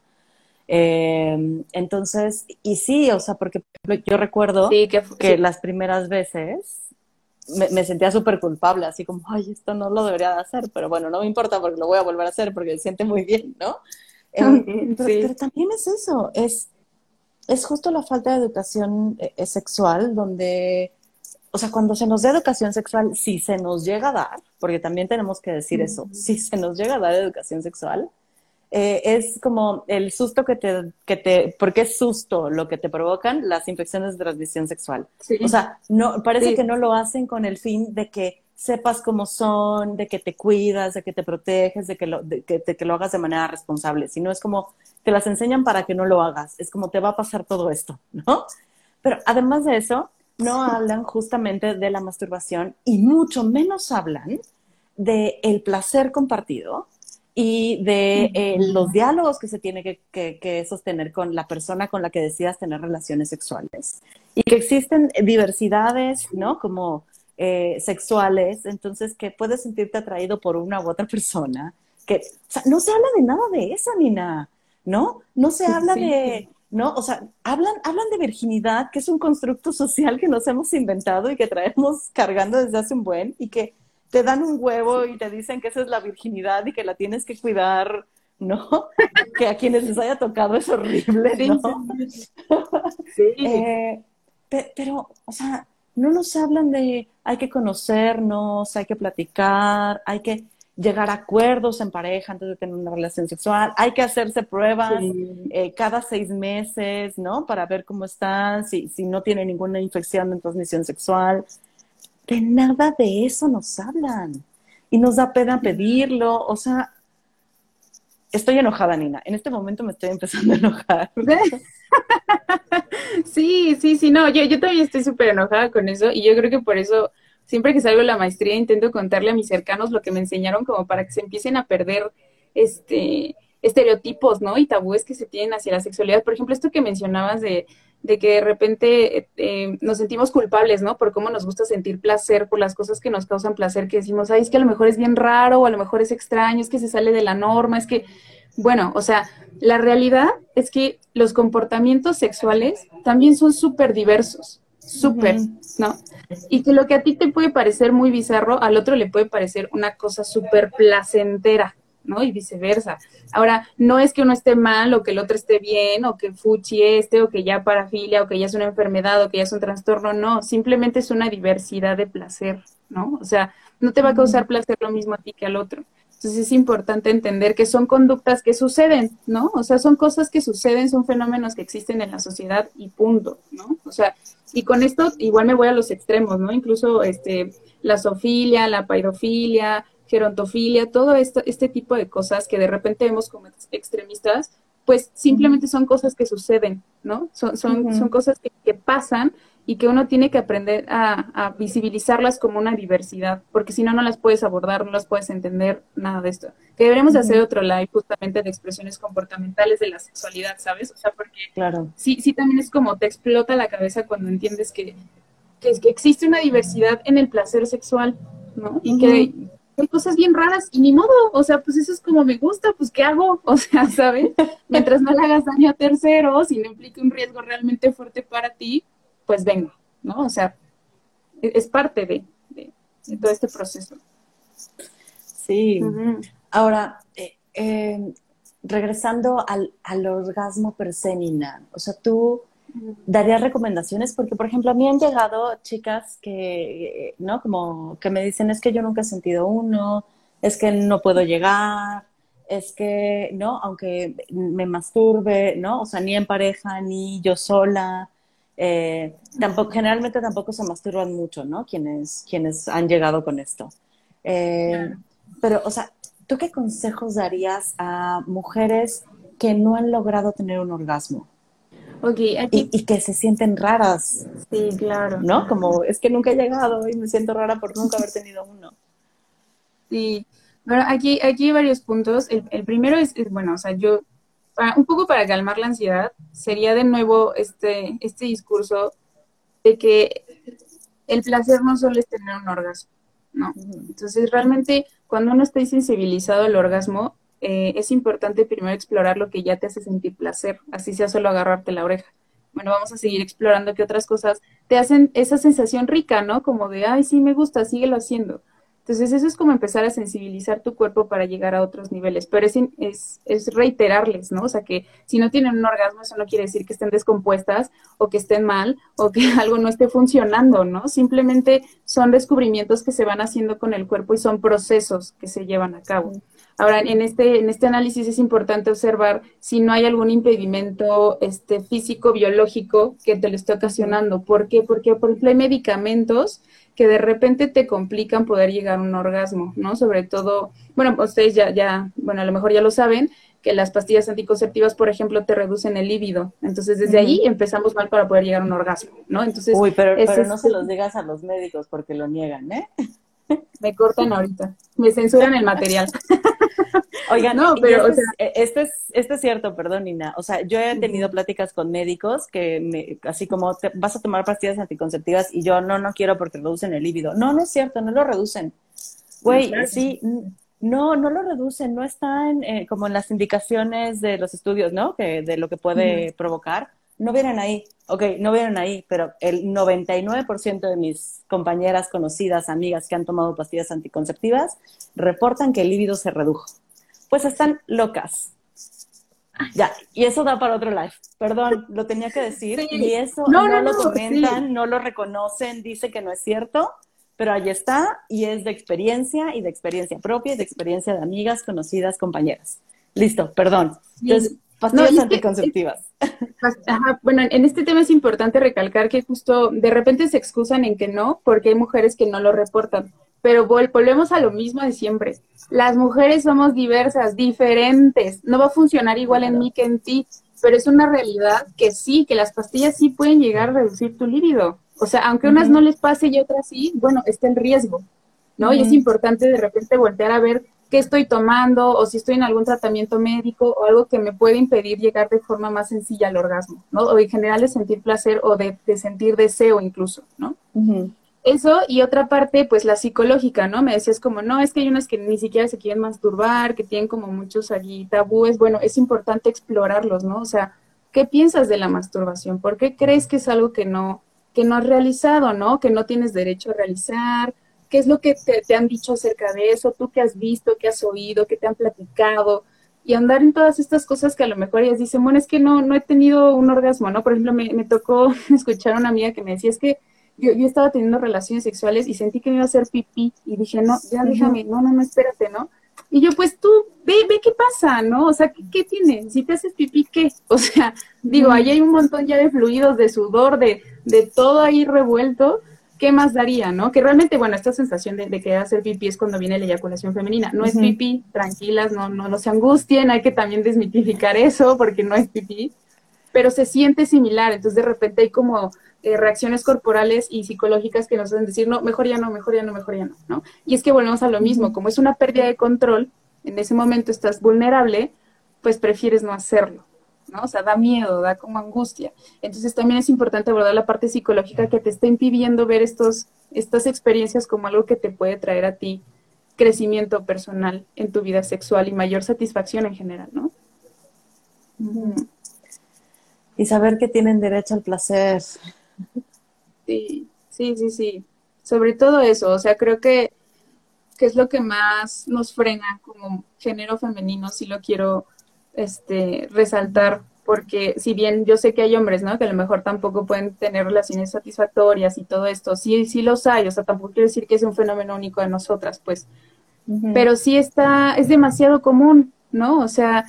Em, entonces, y sí, o sea, porque yo recuerdo que, las primeras veces me, sentía súper culpable, así como, ay, esto no lo debería de hacer, pero bueno, no me importa porque lo voy a volver a hacer porque se siente muy bien, ¿no? Em, pero, también es eso, es, es justo la falta de educación eh, sexual donde o sea, cuando se nos da educación sexual, si se nos llega a dar, porque también tenemos que decir eso, si se nos llega a dar educación sexual, eh, es como el susto que te, que te, porque es susto lo que te provocan las infecciones de transmisión sexual. O sea, no, parece que no lo hacen con el fin de que sepas cómo son, de que te cuidas, de que te proteges, de que lo, de que, de que lo hagas de manera responsable, sino es como te las enseñan para que no lo hagas, es como te va a pasar todo esto, ¿no? Pero además de eso, no hablan justamente de la masturbación y mucho menos hablan de el placer compartido y de eh, los diálogos que se tiene que, sostener con la persona con la que decidas tener relaciones sexuales. Y que existen diversidades, ¿no? Como eh, sexuales, entonces que puedes sentirte atraído por una u otra persona. Que, o sea, no se habla de nada de eso, Nina, ¿no? No se habla de ¿no? O sea, hablan, hablan de virginidad, que es un constructo social que nos hemos inventado y que traemos cargando desde hace un buen, y que te dan un huevo y te dicen que esa es la virginidad y que la tienes que cuidar, ¿no? [laughs] que a quienes les haya tocado es horrible, ¿no? Sí. [laughs] Eh, pero, o sea, no nos hablan de hay que conocernos, hay que platicar, hay que llegar a acuerdos en pareja antes de tener una relación sexual. Hay que hacerse pruebas eh, cada seis meses, ¿no? Para ver cómo están, si, si no tiene ninguna infección de transmisión sexual. De nada de eso nos hablan. Y nos da pena pedirlo. O sea, estoy enojada, Nina. En este momento me estoy empezando a enojar. [laughs] Sí, sí, sí, no, yo, yo también estoy súper enojada con eso y yo creo que por eso siempre que salgo de la maestría intento contarle a mis cercanos lo que me enseñaron como para que se empiecen a perder este estereotipos, ¿no? Y tabúes que se tienen hacia la sexualidad. Por ejemplo, esto que mencionabas de, de que de repente eh, nos sentimos culpables, ¿no? Por cómo nos gusta sentir placer, por las cosas que nos causan placer, que decimos, ay, es que a lo mejor es bien raro, o a lo mejor es extraño, es que se sale de la norma, es que, bueno, o sea, la realidad es que los comportamientos sexuales también son súper diversos súper, ¿no? Y que lo que a ti te puede parecer muy bizarro, al otro le puede parecer una cosa súper placentera, ¿no? Y viceversa. Ahora, no es que uno esté mal o que el otro esté bien o que fuchi este o que ya parafilia o que ya es una enfermedad o que ya es un trastorno, no, simplemente es una diversidad de placer, ¿no? O sea, no te va a causar placer lo mismo a ti que al otro. Entonces es importante entender que son conductas que suceden, ¿no? O sea, son cosas que suceden, son fenómenos que existen en la sociedad y punto, ¿no? O sea, y con esto igual me voy a los extremos, ¿no? Incluso este, la zoofilia, la pairofilia, gerontofilia, todo esto, este tipo de cosas que de repente vemos como extremistas, pues simplemente son cosas que suceden, ¿no? Son, son, son cosas que, que pasan y que uno tiene que aprender a, visibilizarlas como una diversidad, porque si no, no las puedes abordar, no las puedes entender, nada de esto. Que deberíamos hacer otro live justamente de expresiones comportamentales de la sexualidad, ¿sabes? O sea, porque claro. sí, sí también es como te explota la cabeza cuando entiendes que, que, que existe una diversidad en el placer sexual, ¿no? Y que hay cosas bien raras y ni modo, o sea, pues eso es como me gusta, pues ¿qué hago? [laughs] O sea, ¿sabes? Mientras no le hagas daño a terceros y no implique un riesgo realmente fuerte para ti, pues vengo, ¿no? O sea, e-, es parte de, todo este proceso. Sí. Ahora, eh, em, regresando al, orgasmo per se, Nina, o sea, tú darías recomendaciones porque, por ejemplo, a mí han llegado chicas que, ¿no? Como que me dicen, es que yo nunca he sentido uno, es que no puedo llegar, es que, ¿no? Aunque me masturbe, ¿no? O sea, ni en pareja, ni yo sola, eh, tampoco, generalmente tampoco se masturban mucho, ¿no? Quienes, quienes han llegado con esto. Eh, pero, o sea, ¿tú qué consejos darías a mujeres que no han logrado tener un orgasmo? Okay, y, que se sienten raras. Sí, claro. ¿No? Como es que nunca he llegado y me siento rara por nunca haber tenido uno. Sí, bueno, aquí, aquí hay varios puntos. El, primero es, bueno, o sea, yo un poco para calmar la ansiedad, sería de nuevo este, este discurso de que el placer no solo es tener un orgasmo, ¿no? Entonces, realmente, cuando uno está sensibilizado al orgasmo, eh, es importante primero explorar lo que ya te hace sentir placer, así sea solo agarrarte la oreja. Bueno, vamos a seguir explorando qué otras cosas te hacen esa sensación rica, ¿no? Como de, ay, sí, me gusta, síguelo haciendo. Entonces, eso es como empezar a sensibilizar tu cuerpo para llegar a otros niveles, pero es, es, es, reiterarles, ¿no? O sea, que si no tienen un orgasmo, eso no quiere decir que estén descompuestas o que estén mal o que [laughs] algo no esté funcionando, ¿no? Simplemente son descubrimientos que se van haciendo con el cuerpo y son procesos que se llevan a cabo. Ahora, en este, en este análisis es importante observar si no hay algún impedimento este, físico, biológico que te lo esté ocasionando. ¿Por qué? Porque, por ejemplo, hay medicamentos que de repente te complican poder llegar a un orgasmo, ¿no? Sobre todo, bueno, ustedes ya, ya, bueno, a lo mejor ya lo saben, que las pastillas anticonceptivas, por ejemplo, te reducen el líbido. Entonces, desde ahí empezamos mal para poder llegar a un orgasmo, ¿no? Entonces, Uy, pero, pero no se los digas a los médicos porque lo niegan, ¿eh? Me cortan ahorita, me censuran el material. [laughs] [laughs] Oigan, no, pero esto, es, esto, es, cierto, perdón, Nina. O sea, yo he tenido pláticas con médicos que, me, así como te, vas a tomar pastillas anticonceptivas y yo no, no quiero porque reducen el líbido. No, no es cierto, no lo reducen. Güey, sí, no, no lo reducen, no están eh, como en las indicaciones de los estudios, ¿no? Que, de lo que puede provocar no vienen ahí, ok, no vienen ahí, pero el 99% de mis compañeras conocidas, amigas que han tomado pastillas anticonceptivas, reportan que el líbido se redujo. Pues están locas. Ya, y eso da para otro live. Perdón, lo tenía que decir. Y eso no, lo comentan, no lo reconocen, dice que no es cierto, pero ahí está y es de experiencia y de experiencia propia y de experiencia de amigas, conocidas, compañeras. Listo, perdón. Entonces, pastillas anticonceptivas. bueno, en este tema es importante recalcar que justo de repente se excusan en que no, porque hay mujeres que no lo reportan. Pero volvemos a lo mismo de siempre. Las mujeres somos diversas, diferentes. No va a funcionar igual en mí que en ti, pero es una realidad que sí, que las pastillas sí pueden llegar a reducir tu líbido. O sea, aunque unas no les pase y otras sí, bueno, está el riesgo, ¿no? Y es importante de repente voltear a ver qué estoy tomando o si estoy en algún tratamiento médico o algo que me puede impedir llegar de forma más sencilla al orgasmo, ¿no? O en general de sentir placer o de, sentir deseo incluso, ¿no? Eso y otra parte, pues la psicológica, ¿no? Me decías como, no, es que hay unas que ni siquiera se quieren masturbar, que tienen como muchos allí tabúes. Bueno, es importante explorarlos, ¿no? O sea, ¿qué piensas de la masturbación? ¿Por qué crees que es algo que no, que no has realizado, ¿no? Que no tienes derecho a realizar, ¿Qué es lo que te, han dicho acerca de eso? ¿Tú qué has visto, qué has oído, qué te han platicado? Y andar en todas estas cosas que a lo mejor ellas dicen, bueno, es que no, no he tenido un orgasmo, ¿no? Por ejemplo, me, me tocó [laughs] escuchar a una amiga que me decía, es que yo, yo, estaba teniendo relaciones sexuales y sentí que me iba a hacer pipí y dije, no, ya déjame, no, no, no, espérate, ¿no? Y yo, pues tú, ve, ve qué pasa, ¿no? O sea, ¿qué, qué tiene? Si te haces pipí, ¿qué? [laughs] O sea, digo, ahí hay un montón ya de fluidos, de sudor, de, de todo ahí revuelto. ¿Qué más daría, no? Que realmente, bueno, esta sensación de, de que hacer pipí es cuando viene la eyaculación femenina. No es pipí, tranquilas, no, no, no se angustien, hay que también desmitificar eso, porque no es pipí, pero se siente similar. Entonces, de repente hay como eh, reacciones corporales y psicológicas que nos hacen decir, no, mejor ya no, mejor ya no, mejor ya no, ¿no? Y es que volvemos a lo mismo, como es una pérdida de control, en ese momento estás vulnerable, pues prefieres no hacerlo, ¿no? O sea, da miedo, da como angustia. Entonces también es importante abordar la parte psicológica que te está impidiendo ver estos, estas experiencias como algo que te puede traer a ti crecimiento personal en tu vida sexual y mayor satisfacción en general, ¿no? Y saber que tienen derecho al placer. Sí, sí, sí, sí. Sobre todo eso, o sea, creo que, que es lo que más nos frena como género femenino, si lo quiero este, resaltar, porque si bien yo sé que hay hombres, ¿no? Que a lo mejor tampoco pueden tener relaciones satisfactorias y todo esto, sí, sí los hay, o sea, tampoco quiero decir que es un fenómeno único de nosotras, pues, pero sí está, es demasiado común, ¿no? O sea,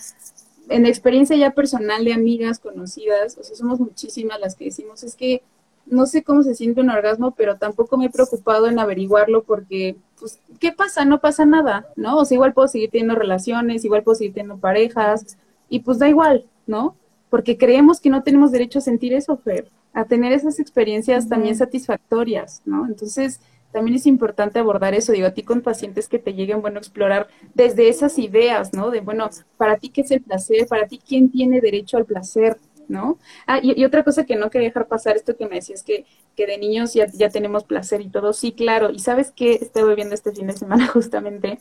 en experiencia ya personal de amigas conocidas, o sea, somos muchísimas las que decimos, es que no sé cómo se siente un orgasmo, pero tampoco me he preocupado en averiguarlo porque, pues, ¿qué pasa? No pasa nada, ¿no? O sea, igual puedo seguir teniendo relaciones, igual puedo seguir teniendo parejas, y pues da igual, ¿no? Porque creemos que no tenemos derecho a sentir eso, Fer, a tener esas experiencias también satisfactorias, ¿no? Entonces, también es importante abordar eso, digo, a ti con pacientes que te lleguen, bueno, explorar desde esas ideas, ¿no? De, bueno, para ti, ¿qué es el placer? Para ti, ¿quién tiene derecho al placer? ¿No? Ah, y, otra cosa que no quería dejar pasar, esto que me decías que, que de niños ya, ya tenemos placer y todo, sí, claro, y sabes qué estoy viendo este fin de semana [laughs] justamente,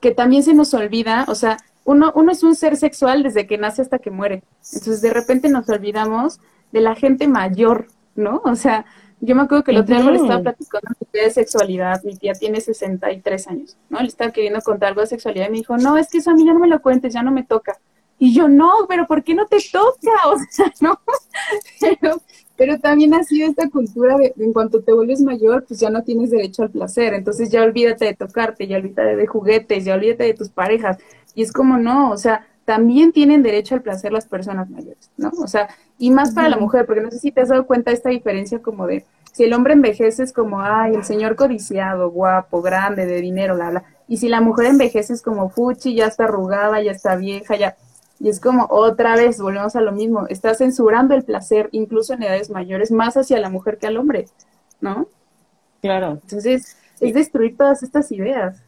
que también se nos olvida, o sea, uno, uno es un ser sexual desde que nace hasta que muere, entonces de repente nos olvidamos de la gente mayor, ¿no? O sea, yo me acuerdo que el otro día le estaba platicando de sexualidad, mi tía tiene 63 años, ¿no? Le estaba queriendo contar algo de sexualidad y me dijo, no, es que eso a mí ya no me lo cuentes, ya no me toca. Y yo, no, pero ¿por qué no te toca? [laughs] O sea, no. [laughs] Pero, pero también ha sido esta cultura de, en cuanto te vuelves mayor, pues ya no tienes derecho al placer. Entonces ya olvídate de tocarte, ya olvídate de juguetes, ya olvídate de tus parejas. Y es como, no, o sea, también tienen derecho al placer las personas mayores, ¿no? O sea, y más para la mujer, porque no sé si te has dado cuenta de esta diferencia como de, si el hombre envejece es como, ay, el señor codiciado, guapo, grande, de dinero, bla, bla. Y si la mujer envejece es como, fuchi, ya está arrugada, ya está vieja, ya y es como otra vez, volvemos a lo mismo, está censurando el placer incluso en edades mayores más hacia la mujer que al hombre, ¿no? Claro. Entonces, es destruir todas estas ideas.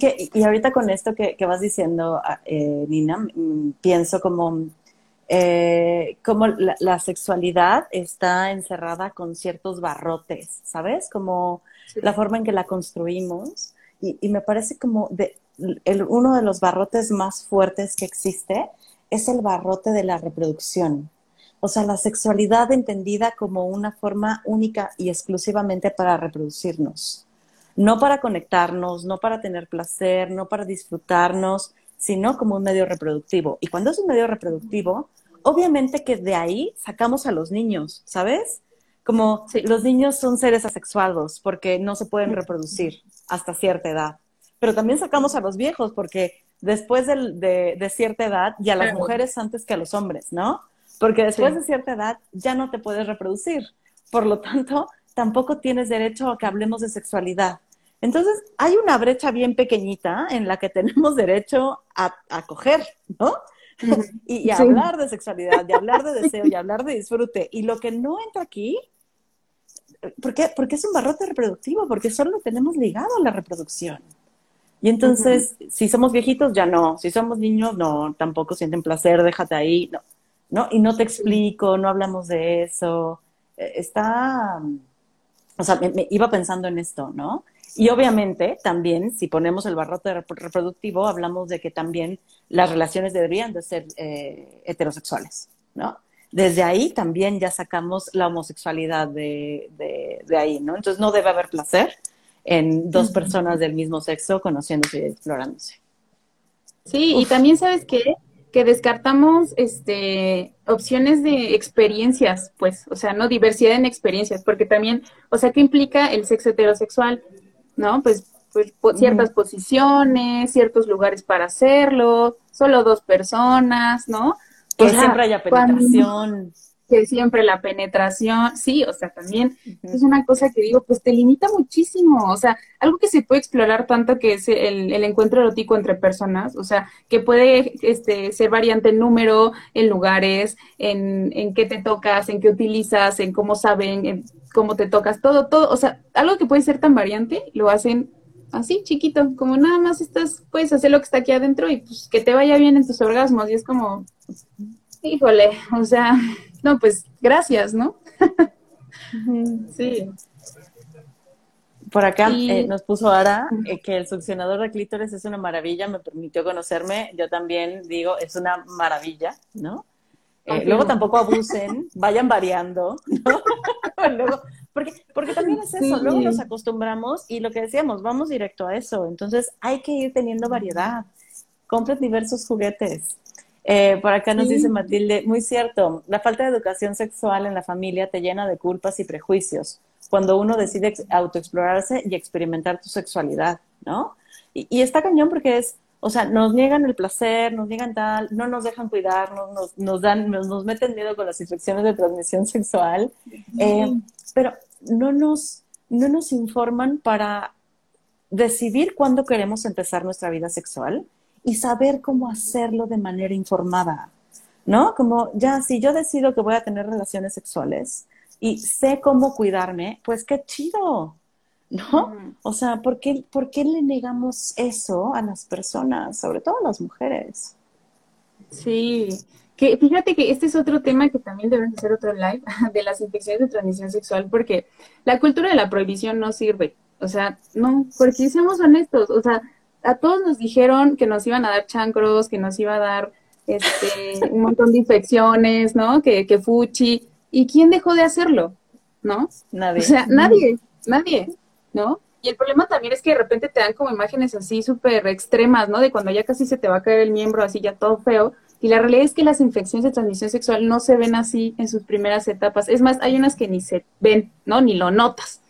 que, y ahorita con esto que, vas diciendo, ah, eh, Nina, mm, pienso como, eh, como la, sexualidad está encerrada con ciertos barrotes, ¿sabes? Como la forma en que la construimos. Y, y me parece como de, el, uno de los barrotes más fuertes que existe es el barrote de la reproducción. O sea, la sexualidad entendida como una forma única y exclusivamente para reproducirnos. No para conectarnos, no para tener placer, no para disfrutarnos, sino como un medio reproductivo. Y cuando es un medio reproductivo, obviamente que de ahí sacamos a los niños, ¿sabes? Como los niños son seres asexuados porque no se pueden reproducir hasta cierta edad pero también sacamos a los viejos, porque después de, cierta edad, y a las mujeres antes que a los hombres, ¿no? Porque después de cierta edad ya no te puedes reproducir. Por lo tanto, tampoco tienes derecho a que hablemos de sexualidad. Entonces, hay una brecha bien pequeñita en la que tenemos derecho a, a coger, ¿no? [laughs] y, hablar de sexualidad, y hablar de [laughs] deseo, y hablar de disfrute. Y lo que no entra aquí, ¿por qué? Porque es un barrote reproductivo, porque solo lo tenemos ligado a la reproducción. Y entonces, si somos viejitos, ya no. Si somos niños, no, tampoco sienten placer, déjate ahí. No, no y no te explico, no hablamos de eso. E, está, o sea, me, iba pensando en esto, ¿no? Y obviamente también, si ponemos el barrote reproductivo, hablamos de que también las relaciones deberían de ser eh, heterosexuales, ¿no? Desde ahí también ya sacamos la homosexualidad de, de, de ahí, ¿no? Entonces no debe haber placer, en dos personas del mismo sexo conociéndose y explorándose. Sí, y también sabes qué? que descartamos este opciones de experiencias, pues, o sea, no diversidad en experiencias, porque también, o sea, ¿qué implica el sexo heterosexual? ¿No? Pues pues, ciertas posiciones, ciertos lugares para hacerlo, solo dos personas, ¿no? Que siempre haya penetración que siempre la penetración, sí, o sea, también es una cosa que digo, pues te limita muchísimo, o sea, algo que se puede explorar tanto que es el, encuentro erótico entre personas, o sea, que puede este, ser variante en número, en lugares, en, en qué te tocas, en qué utilizas, en cómo saben, en cómo te tocas, todo, todo, o sea, algo que puede ser tan variante, lo hacen así, chiquito, como nada más estás, puedes hacer lo que está aquí adentro y pues que te vaya bien en tus orgasmos, y es como, híjole, o sea, no, pues gracias, ¿no? sí. Por acá eh, nos puso Ara eh, que el succionador de clítoris es una maravilla, me permitió conocerme. Yo también digo, es una maravilla, ¿no? Eh, luego tampoco abusen, vayan variando, ¿no? [laughs] porque, porque también es eso, luego nos acostumbramos y lo que decíamos, vamos directo a eso. Entonces hay que ir teniendo variedad. Compren diversos juguetes. Eh, por acá nos dice Matilde, muy cierto, la falta de educación sexual en la familia te llena de culpas y prejuicios cuando uno decide autoexplorarse y experimentar tu sexualidad, ¿no? Y, está cañón porque es, o sea, nos niegan el placer, nos niegan tal, no nos dejan cuidarnos, nos, nos dan, nos, meten miedo con las infecciones de transmisión sexual, eh, pero no nos, no nos informan para decidir cuándo queremos empezar nuestra vida sexual y saber cómo hacerlo de manera informada, ¿no? Como ya, si yo decido que voy a tener relaciones sexuales y sé cómo cuidarme, pues qué chido, ¿no? O sea, ¿por qué, ¿por qué le negamos eso a las personas, sobre todo a las mujeres? Sí, que fíjate que este es otro tema que también debemos hacer otro live [laughs] de las infecciones de transmisión sexual, porque la cultura de la prohibición no sirve. O sea, no, porque seamos honestos, o sea, a todos nos dijeron que nos iban a dar chancros, que nos iba a dar este, un montón de infecciones, ¿no? Que, que fuchi. ¿Y quién dejó de hacerlo? ¿No? Nadie. O sea, nadie, nadie, ¿no? Y el problema también es que de repente te dan como imágenes así súper extremas, ¿no? De cuando ya casi se te va a caer el miembro así ya todo feo. Y la realidad es que las infecciones de transmisión sexual no se ven así en sus primeras etapas. Es más, hay unas que ni se ven, ¿no? Ni lo notas.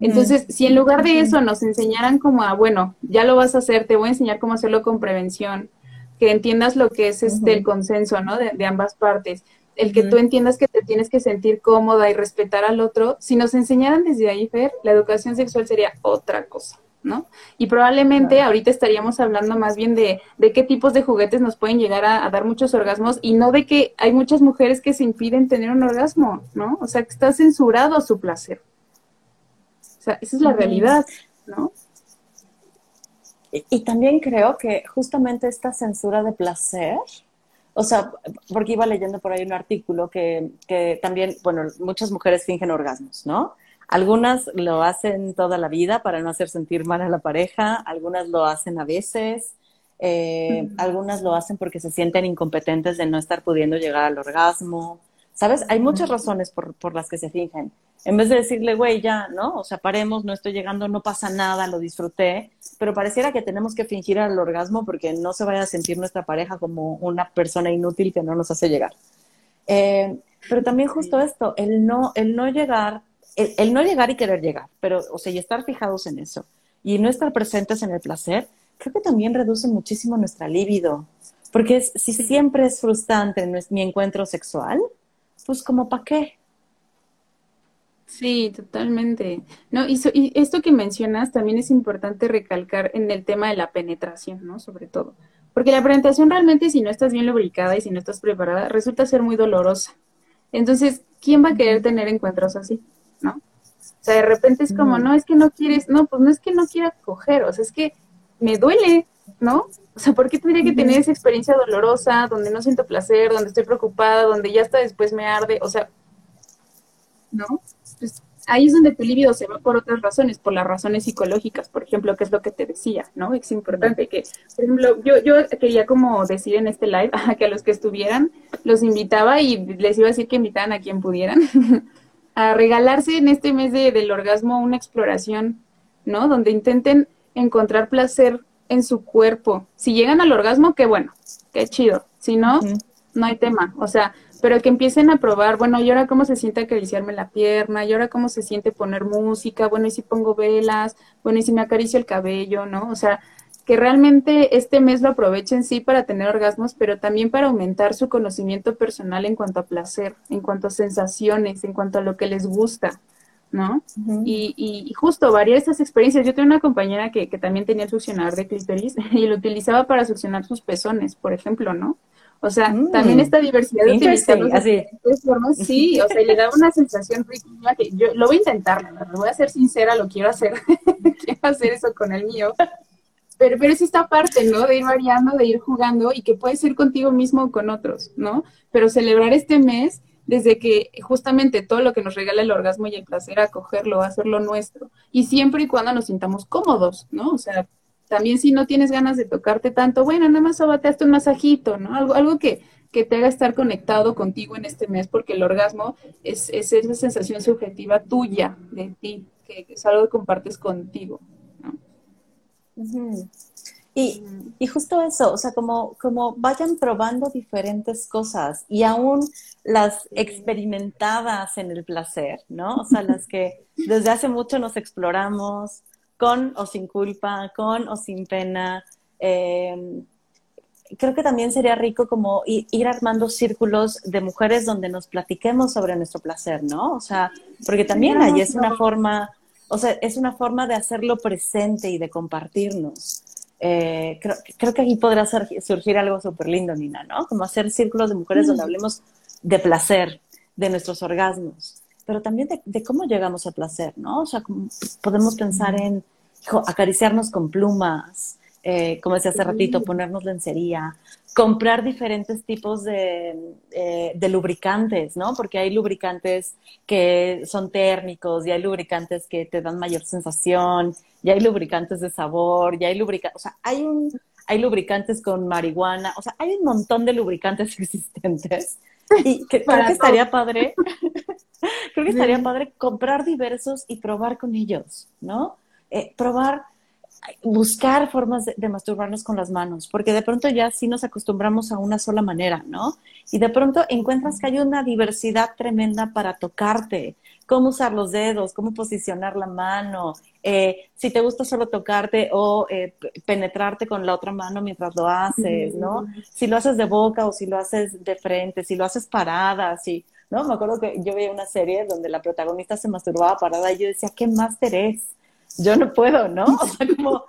Entonces, si en lugar de eso nos enseñaran como a, bueno, ya lo vas a hacer, te voy a enseñar cómo hacerlo con prevención, que entiendas lo que es este, el consenso, ¿no? De, ambas partes, el que tú entiendas que te tienes que sentir cómoda y respetar al otro, si nos enseñaran desde ahí, Fer, la educación sexual sería otra cosa. ¿no? Y probablemente ahorita estaríamos hablando más bien de, de, qué tipos de juguetes nos pueden llegar a, a, dar muchos orgasmos y no de que hay muchas mujeres que se impiden tener un orgasmo, ¿no? O sea, que está censurado su placer. O sea, esa es la realidad, ¿no? Y, también creo que justamente esta censura de placer, o sea, porque iba leyendo por ahí un artículo que, que también, bueno, muchas mujeres fingen orgasmos, ¿no? Algunas lo hacen toda la vida para no hacer sentir mal a la pareja, algunas lo hacen a veces, eh, algunas lo hacen porque se sienten incompetentes de no estar pudiendo llegar al orgasmo. ¿Sabes? Hay muchas razones por, por las que se fingen en vez de decirle, güey, ya, ¿no? O sea, paremos, no estoy llegando, no pasa nada, lo disfruté, pero pareciera que tenemos que fingir al orgasmo porque no se vaya a sentir nuestra pareja como una persona inútil que no nos hace llegar. Eh, pero también justo esto, el no, el no llegar, el, no llegar y querer llegar, pero, o sea, y estar fijados en eso y no estar presentes en el placer, creo que también reduce muchísimo nuestra libido, porque si siempre es frustrante mi encuentro sexual, pues como para qué, Sí, totalmente. No, y, y, esto que mencionas también es importante recalcar en el tema de la penetración, ¿no? Sobre todo. Porque la penetración realmente, si no estás bien lubricada y si no estás preparada, resulta ser muy dolorosa. Entonces, ¿quién va a querer tener encuentros así? ¿No? O sea, de repente es como, no, es que no quieres, no, pues no es que no quiera coger, o sea, es que me duele, ¿no? O sea, ¿por qué tendría que tener esa experiencia dolorosa, donde no siento placer, donde estoy preocupada, donde ya hasta después me arde? O sea, ¿no? Pues ahí es donde tu libido se va por otras razones, por las razones psicológicas, por ejemplo, que es lo que te decía, ¿no? Es importante que, por ejemplo, yo, yo quería como decir en este live [laughs] que a los que estuvieran los invitaba y les iba a decir que invitaran a quien pudieran [laughs] a regalarse en este mes de, del orgasmo una exploración, ¿no? Donde intenten encontrar placer en su cuerpo. Si llegan al orgasmo, qué bueno, qué chido. Si no, no hay tema. O sea, pero que empiecen a probar, bueno, y ahora cómo se siente acariciarme la pierna, y ahora cómo se siente poner música, bueno, y si pongo velas, bueno, y si me acaricio el cabello, ¿no? O sea, que realmente este mes lo aprovechen sí para tener orgasmos, pero también para aumentar su conocimiento personal en cuanto a placer, en cuanto a sensaciones, en cuanto a lo que les gusta, ¿no? y, y, justo variar estas experiencias. Yo tengo una compañera que, que también tenía el succionador de clítoris [laughs] y lo utilizaba para succionar sus pezones, por ejemplo, ¿no? O sea, mm. también esta diversidad de utilizarlos así. formas, sí, o sea, le da una sensación rica que yo lo voy a intentar, lo voy a ser sincera, lo quiero hacer, [laughs] quiero hacer eso con el mío, pero, pero es esta parte, ¿no? De ir variando, de ir jugando y que puede ser contigo mismo o con otros, ¿no? Pero celebrar este mes desde que justamente todo lo que nos regala el orgasmo y el placer, acogerlo, hacerlo nuestro. Y siempre y cuando nos sintamos cómodos, ¿no? O sea, también si no tienes ganas de tocarte tanto, bueno, nada más sobateaste un masajito, ¿no? Algo, algo que, que te haga estar conectado contigo en este mes, porque el orgasmo es, es esa sensación subjetiva tuya, de ti, que, es algo que compartes contigo. ¿no? Y, y, justo eso, o sea, como, como vayan probando diferentes cosas y aún las experimentadas en el placer, ¿no? O sea, las que desde hace mucho nos exploramos, con o sin culpa, con o sin pena. Eh, creo que también sería rico como ir armando círculos de mujeres donde nos platiquemos sobre nuestro placer, ¿no? O sea, porque también ahí es una forma, o sea, es una forma de hacerlo presente y de compartirnos. Eh, creo, creo, que aquí podrá surgir algo súper lindo, Nina, ¿no? Como hacer círculos de mujeres donde mm. hablemos de placer, de nuestros orgasmos, pero también de, cómo llegamos al placer, ¿no? O sea, podemos pensar en acariciarnos con plumas, eh, como decía hace ratito, ponernos lencería, comprar diferentes tipos de, eh, de, lubricantes, ¿no? Porque hay lubricantes que son térmicos y hay lubricantes que te dan mayor sensación, y hay lubricantes de sabor, y hay lubricantes, o sea, hay, un, hay lubricantes con marihuana, o sea, hay un montón de lubricantes [laughs] existentes. Y que, creo que estaría padre, [laughs] creo que estaría padre comprar diversos y probar con ellos, ¿no? Eh, probar, buscar formas de, masturbarnos con las manos, porque de pronto ya sí nos acostumbramos a una sola manera, ¿no? Y de pronto encuentras que hay una diversidad tremenda para tocarte, cómo usar los dedos, cómo posicionar la mano, eh, si te gusta solo tocarte o eh, penetrarte con la otra mano mientras lo haces, ¿no? Si lo haces de boca o si lo haces de frente, si lo haces parada, si, ¿no? Me acuerdo que yo veía una serie donde la protagonista se masturbaba parada y yo decía, ¿qué máster es? yo no puedo, ¿no? O sea, como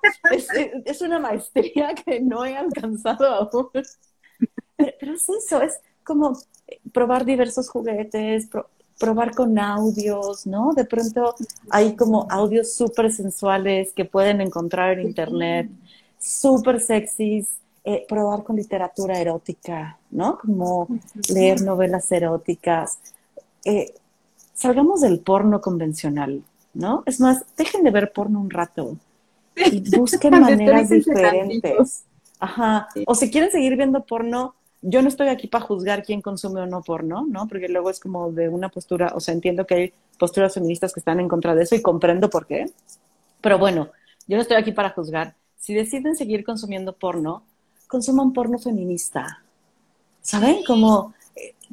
es, una maestría que no he alcanzado aún. Pero, es eso, es como probar diversos juguetes, probar con audios, ¿no? De pronto hay como audios súper sensuales que pueden encontrar en internet, súper sexys, eh, probar con literatura erótica, ¿no? Como leer novelas eróticas. Eh, salgamos del porno convencional, ¿no? Es más, dejen de ver porno un rato y busquen [laughs] maneras diferentes. Ajá. O si quieren seguir viendo porno, yo no estoy aquí para juzgar quién consume o no porno, ¿no? Porque luego es como de una postura, o sea, entiendo que hay posturas feministas que están en contra de eso y comprendo por qué. Pero bueno, yo no estoy aquí para juzgar. Si deciden seguir consumiendo porno, consuman porno feminista. ¿Saben? Como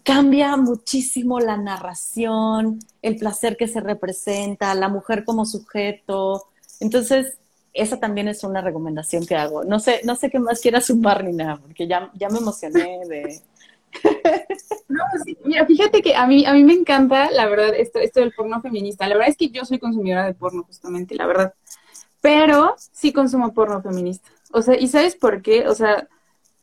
cambia muchísimo la narración, el placer que se representa, la mujer como sujeto. Entonces, esa también es una recomendación que hago. No sé, no sé qué más quieras sumar ni nada, porque ya, ya me emocioné de... [laughs] No, mira, fíjate que a mí, a mí me encanta, la verdad, esto, esto del porno feminista. La verdad es que yo soy consumidora de porno, justamente, la verdad. Pero sí consumo porno feminista. O sea, ¿y sabes por qué? O sea,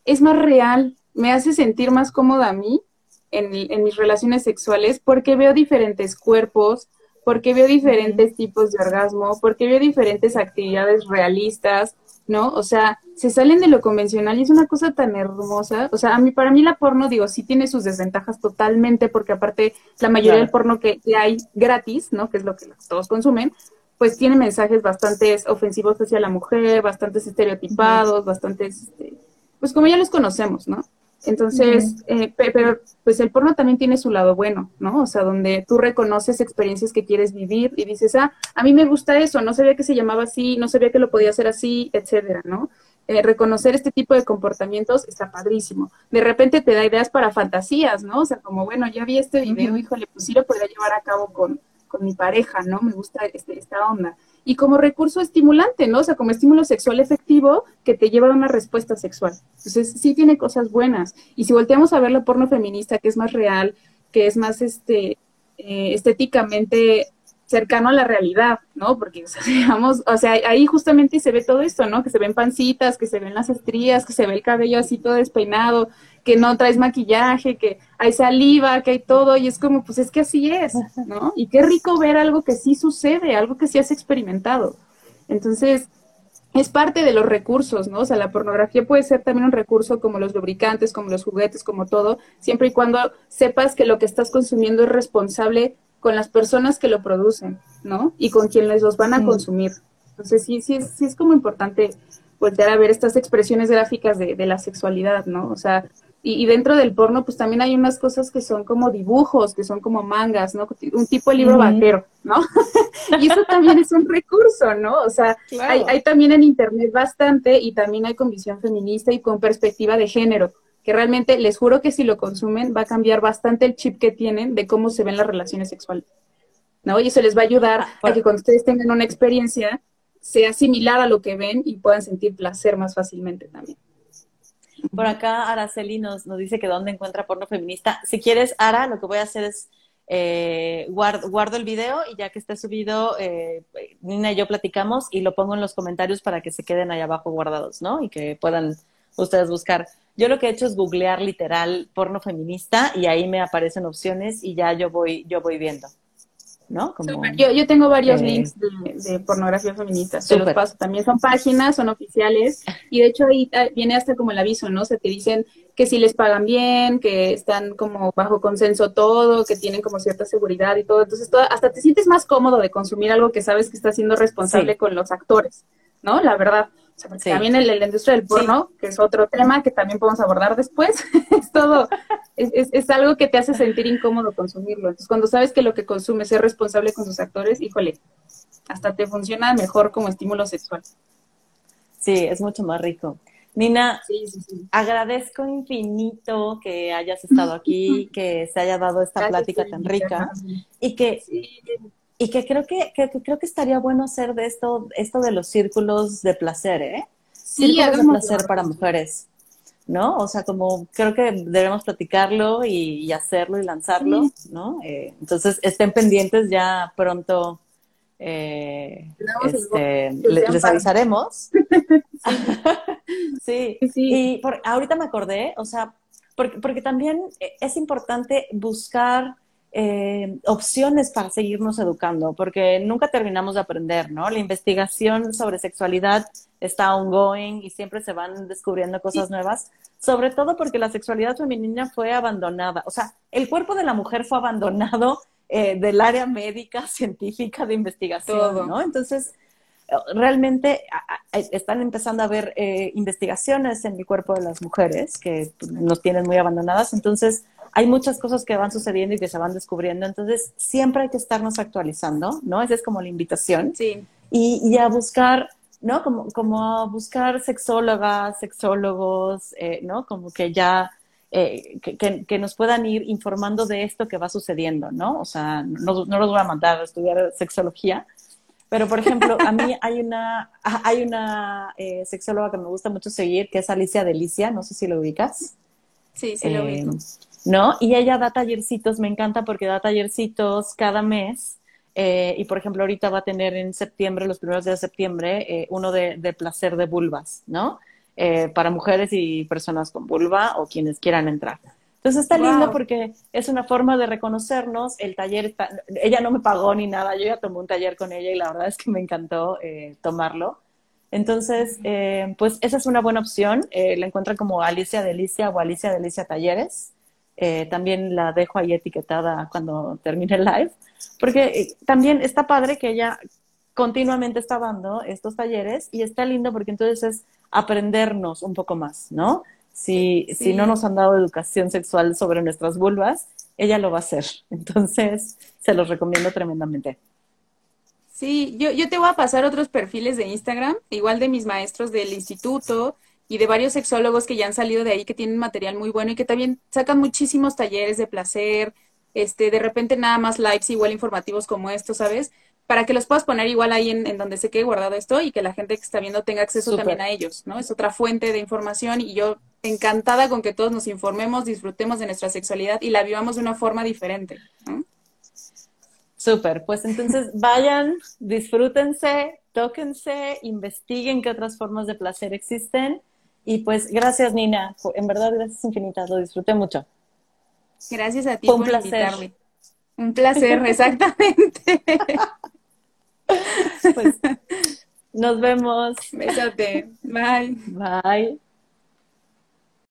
es más real, me hace sentir más cómoda a mí en, mis relaciones sexuales porque veo diferentes cuerpos, porque veo diferentes tipos de orgasmo, porque veo diferentes actividades realistas, ¿no? O sea, se salen de lo convencional y es una cosa tan hermosa. O sea, a mí, para mí la porno, digo, sí tiene sus desventajas totalmente, porque aparte la mayoría del porno que, hay gratis, ¿no? Que es lo que todos consumen, pues tiene mensajes bastante ofensivos hacia la mujer, bastante estereotipados, bastante, este, pues como ya los conocemos, ¿no? Entonces, eh, pero pues el porno también tiene su lado bueno, ¿no? O sea, donde tú reconoces experiencias que quieres vivir y dices, ah, a mí me gusta eso, no sabía que se llamaba así, no sabía que lo podía hacer así, etcétera, ¿no? eh, reconocer este tipo de comportamientos está padrísimo. De repente te da ideas para fantasías, ¿no? O sea, como, bueno, ya vi este video, híjole, pues sí lo podría llevar a cabo con, con mi pareja, ¿no? Me gusta este, esta onda. Y como recurso estimulante, ¿no? O sea, como estímulo sexual efectivo que te lleva a una respuesta sexual. Entonces, sí tiene cosas buenas. Y si volteamos a ver la porno feminista, que es más real, que es más este, eh, estéticamente cercano a la realidad, ¿no? Porque, [laughs] o sea, digamos, o sea, ahí justamente se ve todo esto, ¿no? Que se ven pancitas, que se ven las estrías, que se ve el cabello así todo despeinado, que no traes maquillaje, que hay saliva, que hay todo, y es como, pues es que así es, ¿no? [laughs] Y qué rico ver algo que sí sucede, algo que sí has experimentado. Entonces, es parte de los recursos, ¿no? O sea, la pornografía puede ser también un recurso como los lubricantes, como los juguetes, como todo, siempre y cuando sepas que lo que estás consumiendo es responsable con las personas que lo producen, ¿no? Y con quienes los van a consumir. Entonces, sí, sí es, sí es como importante voltear a ver estas expresiones gráficas de, de la sexualidad, ¿no? O sea, y, dentro del porno, pues también hay unas cosas que son como dibujos, que son como mangas, ¿no? Un tipo de libro vaquero, ¿no? [laughs] y eso también es un recurso, ¿no? O sea, hay, hay también en Internet bastante y también hay con visión feminista y con perspectiva de género que realmente les juro que si lo consumen va a cambiar bastante el chip que tienen de cómo se ven las relaciones sexuales. ¿No? Y eso les va a ayudar a que cuando ustedes tengan una experiencia sea similar a lo que ven y puedan sentir placer más fácilmente también. Por acá Araceli nos, nos dice que dónde encuentra porno feminista. Si quieres, Ara, lo que voy a hacer es eh, guardo, el video y ya que esté subido, eh, Nina y yo platicamos y lo pongo en los comentarios para que se queden ahí abajo guardados, ¿no? Y que puedan ustedes buscar. Yo lo que he hecho es googlear literal porno feminista y ahí me aparecen opciones y ya yo voy, yo voy viendo. ¿No? yo, yo tengo varios eh, links de, pornografía feminista, se los paso. También son páginas, son oficiales, y de hecho ahí ah, viene hasta como el aviso, ¿no? se te dicen que si les pagan bien, que están como bajo consenso todo, que tienen como cierta seguridad y todo. Entonces, hasta te sientes más cómodo de consumir algo que sabes que está siendo responsable con los actores, ¿no? La verdad. También el, la industria del porno, que es otro tema que también podemos abordar después, [laughs] es todo, es, es, algo que te hace sentir incómodo consumirlo. Entonces, cuando sabes que lo que consumes es responsable con sus actores, híjole, hasta te funciona mejor como estímulo sexual. Sí, es mucho más rico. Nina, agradezco infinito que hayas estado aquí, [laughs] que se haya dado esta plática tan rica y que y que creo que, creo que estaría bueno hacer de esto, esto de los círculos de placer, ¿eh? Sí, círculos de placer para mujeres, ¿no? O sea, como creo que debemos platicarlo y, hacerlo y lanzarlo, ¿no? Eh, entonces, estén pendientes ya pronto. Eh, este, les, avisaremos. [laughs] sí. [laughs] sí. Y por, ahorita me acordé, o sea, porque, porque también es importante buscar eh, opciones para seguirnos educando, porque nunca terminamos de aprender, ¿no? La investigación sobre sexualidad está ongoing y siempre se van descubriendo cosas nuevas, sobre todo porque la sexualidad femenina fue abandonada, o sea, el cuerpo de la mujer fue abandonado eh, del área médica, [laughs] científica, de investigación, ¿no? Entonces, realmente están empezando a haber eh, investigaciones en el cuerpo de las mujeres que nos tienen muy abandonadas, entonces hay muchas cosas que van sucediendo y que se van descubriendo, entonces siempre hay que estarnos actualizando, ¿no? Esa es como la invitación. Sí. Y, a buscar, ¿no? Como, como a buscar sexólogas, sexólogos, eh, ¿no? Como que ya, eh, que, que, nos puedan ir informando de esto que va sucediendo, ¿no? O sea, no, no los voy a mandar a estudiar sexología, pero, por ejemplo, a mí hay una, [laughs] hay una eh, sexóloga que me gusta mucho seguir, que es Alicia Delicia, no sé si lo ubicas. Sí, sí lo ubico. ¿No? Y ella da tallercitos, me encanta porque da tallercitos cada mes. Eh, y por ejemplo, ahorita va a tener en septiembre, los primeros días de septiembre, eh, uno de, de, placer de vulvas, ¿no? Eh, para mujeres y personas con vulva o quienes quieran entrar. Entonces está lindo porque es una forma de reconocernos. El taller está, ella no me pagó ni nada, yo ya tomé un taller con ella y la verdad es que me encantó tomarlo. Entonces, pues esa es una buena opción. la encuentran como Alicia Delicia o Alicia Delicia Talleres. Eh, también la dejo ahí etiquetada cuando termine el live, porque eh, también está padre que ella continuamente está dando estos talleres y está lindo porque entonces es aprendernos un poco más, ¿no? Si, si no nos han dado educación sexual sobre nuestras vulvas, ella lo va a hacer. [laughs] Entonces, se los recomiendo tremendamente. Sí, yo, yo te voy a pasar otros perfiles de Instagram, igual de mis maestros del instituto y de varios sexólogos que ya han salido de ahí, que tienen material muy bueno y que también sacan muchísimos talleres de placer, este, de repente nada más lives igual informativos como estos, ¿sabes? Para que los puedas poner igual ahí en, en donde se quede guardado esto y que la gente que está viendo tenga acceso también a ellos, ¿no? Es otra fuente de información y yo encantada con que todos nos informemos, disfrutemos de nuestra sexualidad y la vivamos de una forma diferente, ¿no? Súper, pues entonces [laughs] vayan, disfrútense, tóquense, investiguen qué otras formas de placer existen. Y pues gracias, Nina. En verdad, gracias infinitas. Lo disfruté mucho. Gracias a ti Fue un por placer. invitarme. Un placer, [laughs] exactamente. Pues nos vemos. Bésate. Bye. Bye.